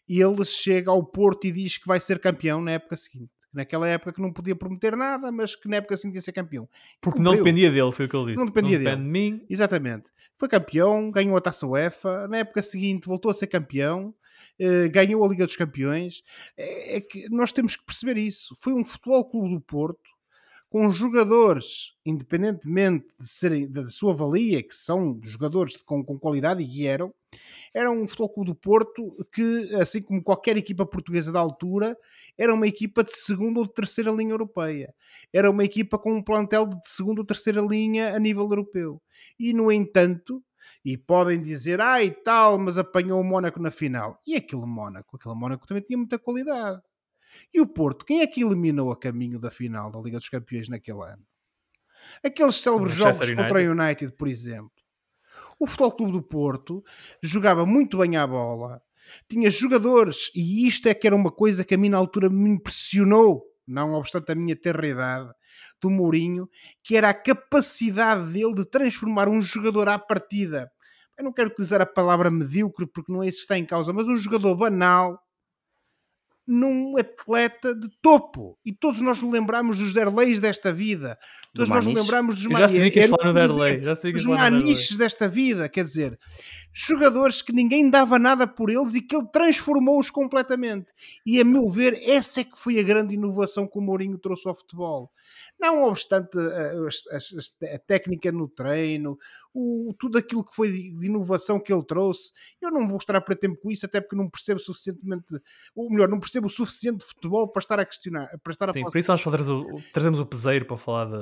ele chega ao Porto e diz que vai ser campeão na época seguinte. Naquela época que não podia prometer nada, mas que na época seguinte ia ser campeão. Porque não dependia dele, foi o que ele disse. Não dependia depende dele. de mim. Exatamente. Foi campeão, ganhou a taça UEFA. Na época seguinte voltou a ser campeão, eh, ganhou a Liga dos Campeões. É, é que nós temos que perceber isso. Foi um futebol clube do Porto com jogadores, independentemente de serem da sua valia, que são jogadores com, com qualidade e eram, era um futebol clube do Porto que, assim como qualquer equipa portuguesa da altura, era uma equipa de segunda ou de terceira linha europeia. Era uma equipa com um plantel de segunda ou terceira linha a nível europeu. E, no entanto, e podem dizer, ah, e tal, mas apanhou o Mónaco na final. E aquele Mónaco? Aquele Mónaco também tinha muita qualidade. E o Porto, quem é que eliminou a caminho da final da Liga dos Campeões naquele ano? Aqueles célebres jogos Manchester contra o United, por exemplo. O Futebol Clube do Porto jogava muito bem à bola, tinha jogadores, e isto é que era uma coisa que a mim na altura me impressionou, não obstante a minha terra idade, do Mourinho, que era a capacidade dele de transformar um jogador à partida. Eu não quero utilizar a palavra medíocre porque não é isso que está em causa, mas um jogador banal num atleta de topo. E todos nós nos lembramos dos Derleis desta vida. Todos nós nos lembramos dos já sabia que ias Era falar no Derlei. exemplo Já sabia que os maniches desta vida, quer dizer, jogadores que ninguém dava nada por eles e que ele transformou-os completamente. E a meu ver, essa é que foi a grande inovação que o Mourinho trouxe ao futebol. Não obstante a, as- as- a técnica no treino, o- tudo aquilo que foi de, de inovação que ele trouxe, eu não vou estar a perder tempo com isso, até porque não percebo suficientemente, ou melhor, não percebo o suficiente de futebol para estar a questionar, para estar a Sim, por isso nós trazer o, trazemos o peseiro para falar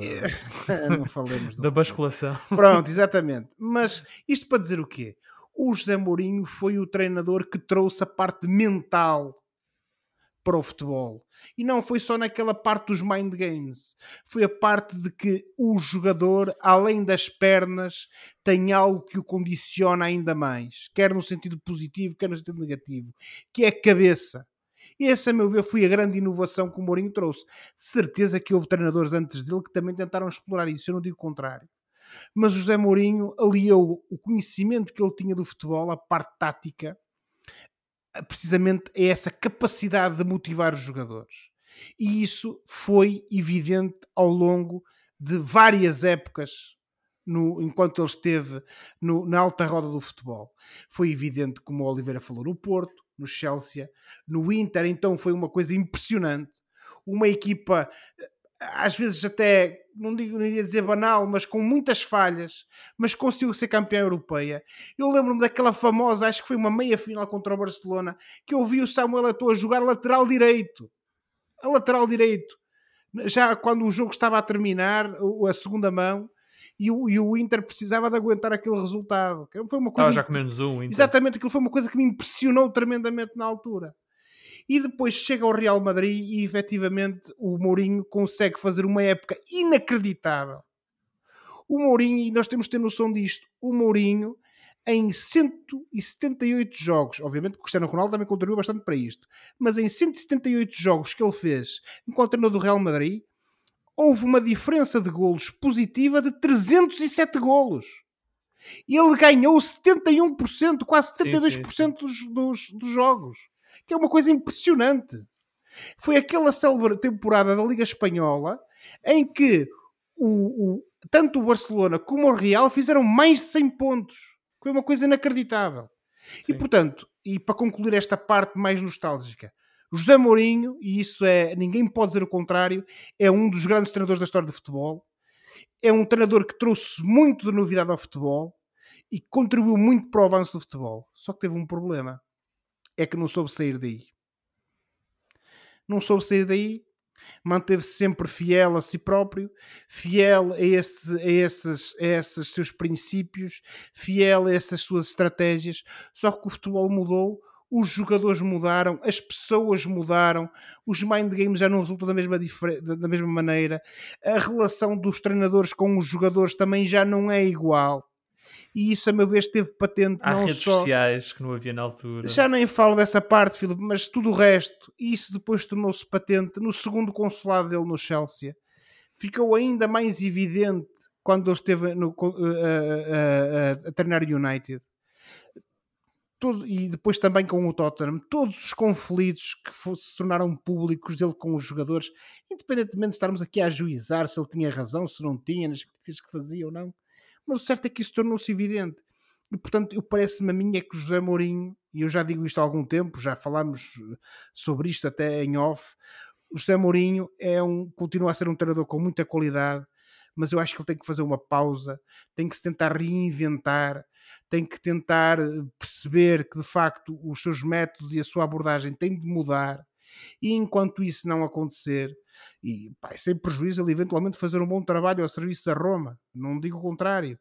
da, da basculação. Pronto, exatamente. Mas isto para dizer o quê? O José Mourinho foi o treinador que trouxe a parte mental para o futebol. E não foi só naquela parte dos mind games. Foi a parte de que o jogador, além das pernas, tem algo que o condiciona ainda mais. Quer no sentido positivo, quer no sentido negativo. Que é a cabeça. E essa, a meu ver, foi a grande inovação que o Mourinho trouxe. Certeza que houve treinadores antes dele que também tentaram explorar isso. Eu não digo o contrário mas o José Mourinho aliou o conhecimento que ele tinha do futebol, a parte tática, precisamente a essa capacidade de motivar os jogadores. E isso foi evidente ao longo de várias épocas, no- enquanto ele esteve no- na alta roda do futebol. Foi evidente, como o Oliveira falou, no Porto, no Chelsea, no Inter, então foi uma coisa impressionante. Uma equipa às vezes até, não digo, não iria dizer banal, mas com muitas falhas, mas conseguiu ser campeã europeia. Eu lembro-me daquela famosa, acho que foi uma meia final contra o Barcelona, que eu vi o Samuel Eto'o a jogar lateral direito. A lateral direito. Já quando o jogo estava a terminar, a segunda mão, e o, e o Inter precisava de aguentar aquele resultado. Foi uma coisa Estava já com menos um. Então. Exatamente, aquilo foi uma coisa que me impressionou tremendamente na altura. E depois chega ao Real Madrid e efetivamente o Mourinho consegue fazer uma época inacreditável. O Mourinho, e nós temos de ter noção disto, o Mourinho em 178 jogos, obviamente que Cristiano Ronaldo também contribuiu bastante para isto, mas em 178 jogos que ele fez enquanto treinador do Real Madrid, houve uma diferença de golos positiva de 307 golos. Ele ganhou 71%, quase 72% sim, sim, sim. Dos, dos, dos jogos. Que é uma coisa impressionante. Foi aquela célebre temporada da Liga Espanhola em que o, o, tanto o Barcelona como o Real fizeram mais de 100 pontos. Foi uma coisa inacreditável. Sim. E portanto, e para concluir esta parte mais nostálgica, José Mourinho, e isso é, ninguém pode dizer o contrário, é um dos grandes treinadores da história do futebol. É um treinador que trouxe muito de novidade ao futebol e contribuiu muito para o avanço do futebol. Só que teve um problema: é que não soube sair daí. Não soube sair daí manteve-se sempre fiel a si próprio, fiel a, esse, a, esses, a esses seus princípios, fiel a essas suas estratégias. Só que o futebol mudou, os jogadores mudaram, as pessoas mudaram, os mind games já não resultam da mesma, da mesma maneira, a relação dos treinadores com os jogadores também já não é igual e isso a meu ver esteve patente Há não redes só... sociais que não havia na altura. Já nem falo dessa parte, Filipe, mas tudo o resto, isso depois tornou-se patente no segundo consulado dele no Chelsea. Ficou ainda mais evidente quando ele esteve no, a, a, a, a treinar United. Todo, e depois também com o Tottenham, todos os conflitos que se tornaram públicos dele com os jogadores, independentemente de estarmos aqui a ajuizar se ele tinha razão, se não tinha, nas críticas que fazia ou não, mas o certo é que isso tornou-se evidente. E portanto, parece-me a mim é que José Mourinho, e eu já digo isto há algum tempo, já falámos sobre isto até em off, o José Mourinho é um, continua a ser um treinador com muita qualidade, mas eu acho que ele tem que fazer uma pausa, tem que se tentar reinventar, tem que tentar perceber que de facto os seus métodos e a sua abordagem têm de mudar, e enquanto isso não acontecer, e pá, sem prejuízo ele eventualmente fazer um bom trabalho ao serviço da Roma, não digo o contrário.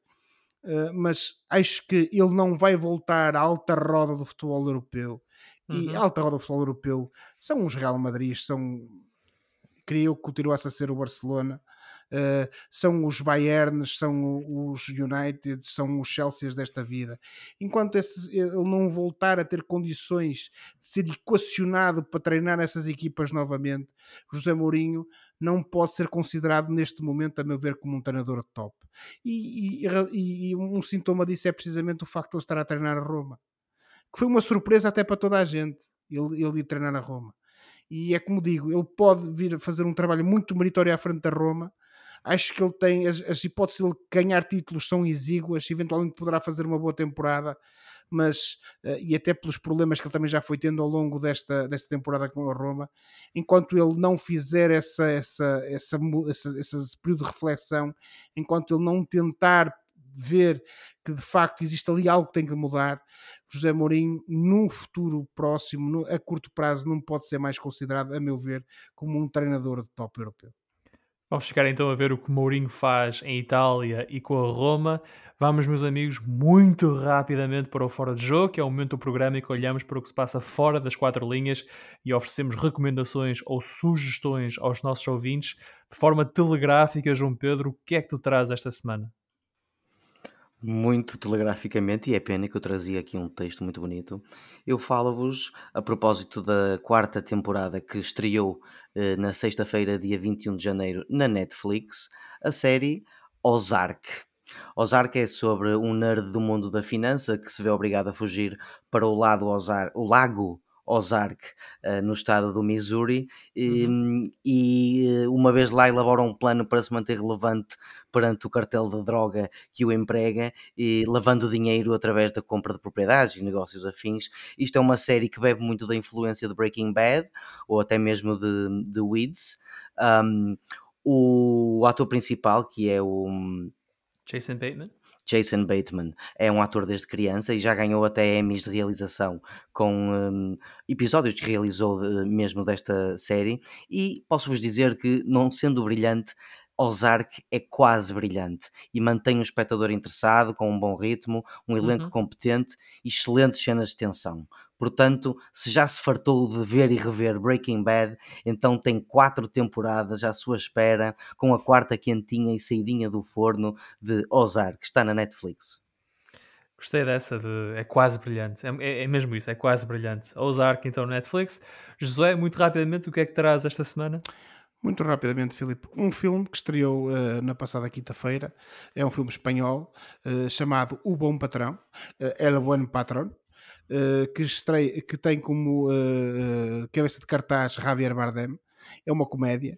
Uh, mas acho que ele não vai voltar à alta roda do futebol europeu. Uhum. E a alta roda do futebol europeu são os Real Madrid, são queria eu que continuasse a ser o Barcelona, uh, são os Bayerns, são os United, são os Chelsea desta vida. Enquanto esse, ele não voltar a ter condições de ser equacionado para treinar essas equipas novamente, José Mourinho não pode ser considerado neste momento, a meu ver, como um treinador top. E, e, e um sintoma disso é precisamente o facto de ele estar a treinar a Roma, que foi uma surpresa até para toda a gente, ele, ele ir treinar a Roma. E é como digo, ele pode vir a fazer um trabalho muito meritório à frente da Roma, Acho que ele tem as, as hipóteses de ele ganhar títulos são exíguas, eventualmente poderá fazer uma boa temporada, mas uh, e até pelos problemas que ele também já foi tendo ao longo desta, desta temporada com a Roma, enquanto ele não fizer essa, essa, essa, essa, esse período de reflexão, enquanto ele não tentar ver que de facto existe ali algo que tem que mudar, José Mourinho, num futuro próximo, a curto prazo, não pode ser mais considerado, a meu ver, como um treinador de top europeu. Vamos ficar então a ver o que Mourinho faz em Itália e com a Roma. Vamos, meus amigos, muito rapidamente para o Fora de Jogo, que é o momento do programa em que olhamos para o que se passa fora das quatro linhas e oferecemos recomendações ou sugestões aos nossos ouvintes de forma telegráfica. João Pedro, o que é que tu traz esta semana? Muito telegraficamente, e é pena que eu trazia aqui um texto muito bonito. Eu falo-vos a propósito da quarta temporada que estreou eh, na sexta-feira, dia 21 de janeiro, na Netflix, a série Ozark. Ozark é sobre um nerd do mundo da finança que se vê obrigado a fugir para o lado Ozar, o lago Ozark, uh, no estado do Missouri, uhum. e, e uma vez lá elabora um plano para se manter relevante perante o cartel de droga que o emprega, e lavando dinheiro através da compra de propriedades e negócios afins. Isto é uma série que bebe muito da influência de Breaking Bad, ou até mesmo de, de Weeds. Um, o ator principal, que é o Jason Bateman Jason Bateman é um ator desde criança e já ganhou até Emmys de realização com um, episódios que realizou de, mesmo desta série. E posso-vos dizer que, não sendo brilhante, Ozark é quase brilhante e mantém o espectador interessado, com um bom ritmo, um elenco uhum. competente e excelentes cenas de tensão. Portanto, se já se fartou de ver e rever Breaking Bad, então tem quatro temporadas à sua espera, com a quarta quentinha e saidinha do forno de Ozark, que está na Netflix. Gostei dessa, de, é quase brilhante. É, é, é, mesmo isso, é quase brilhante. Ozark, então, Netflix. Josué, muito rapidamente, o que é que traz esta semana? Muito rapidamente, Filipe. Um filme que estreou uh, na passada quinta-feira é um filme espanhol uh, chamado O Bom Patrão, uh, El Buen Patrón, que, estreia, que tem como cabeça de cartaz Javier Bardem. É uma comédia.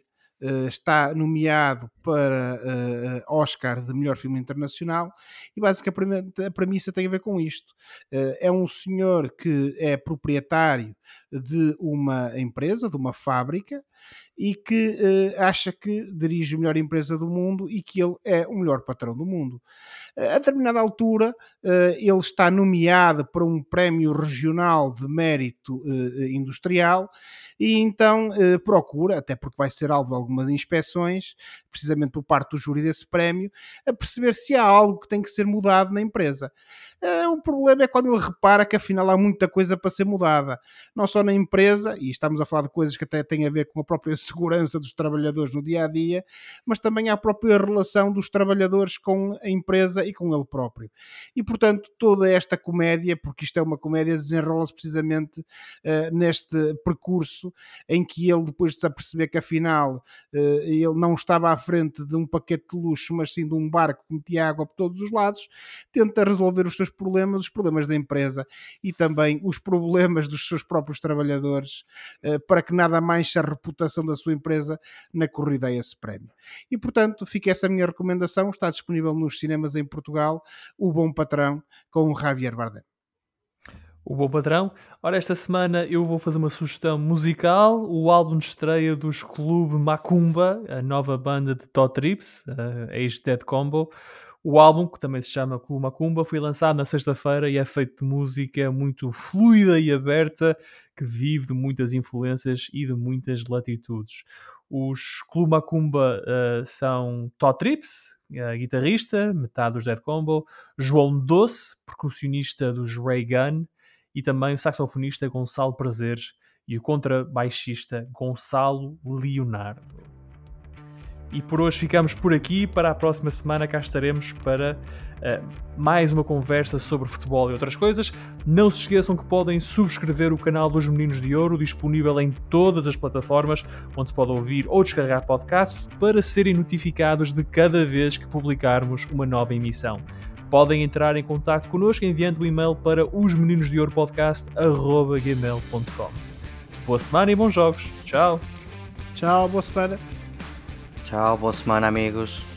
está nomeado para Oscar de melhor filme internacional e basicamente a premissa tem a ver com isto. é um senhor que é proprietário de uma empresa, de uma fábrica, e que uh, acha que dirige a melhor empresa do mundo e que ele é o melhor patrão do mundo. Uh, a determinada altura, uh, ele está nomeado para um prémio regional de mérito industrial e então procura, até porque vai ser alvo de algumas inspeções, precisamente por parte do júri desse prémio, a perceber se há algo que tem que ser mudado na empresa. o problema é quando ele repara que afinal há muita coisa para ser mudada, não só na empresa, e estamos a falar de coisas que até têm a ver com a própria segurança dos trabalhadores no dia a dia, mas também à própria relação dos trabalhadores com a empresa e com ele próprio. E portanto, toda esta comédia, porque isto é uma comédia, desenrola-se precisamente uh, neste percurso em que ele, depois de se aperceber que afinal uh, ele não estava à frente de um paquete de luxo, mas sim de um barco que metia água por todos os lados, tenta resolver os seus problemas, os problemas da empresa e também os problemas dos seus próprios trabalhadores, uh, para que nada mais se a reputação da da sua empresa na corrida a esse prémio. E portanto, fica essa minha recomendação, está disponível nos cinemas em Portugal, O Bom Patrão, com o Javier Bardem. O Bom Patrão. Ora, esta semana eu vou fazer uma sugestão musical, o álbum de estreia dos Clube Macumba, a nova banda de Todd Trips, a ex-Dead Combo. O álbum, que também se chama Clube Macumba, foi lançado na sexta-feira e é feito de música muito fluida e aberta, que vive de muitas influências e de muitas latitudes. Os Clube Macumba uh, são Todd Trips, uh, guitarrista, metade dos Dead Combo, João Doce, percussionista dos Ray Gun, e também o saxofonista Gonçalo Prazeres e o contrabaixista Gonçalo Leonardo. E por hoje ficamos por aqui. Para a próxima semana cá estaremos para uh, mais uma conversa sobre futebol e outras coisas. Não se esqueçam que podem subscrever o canal dos Meninos de Ouro, disponível em todas as plataformas onde se pode ouvir ou descarregar podcasts para serem notificados de cada vez que publicarmos uma nova emissão. Podem entrar em contato connosco enviando o um e-mail para os meninos de ouro podcast@gmail.com. Boa semana e bons jogos. Tchau. Tchau, boa semana. Tchau, boa semana, amigos.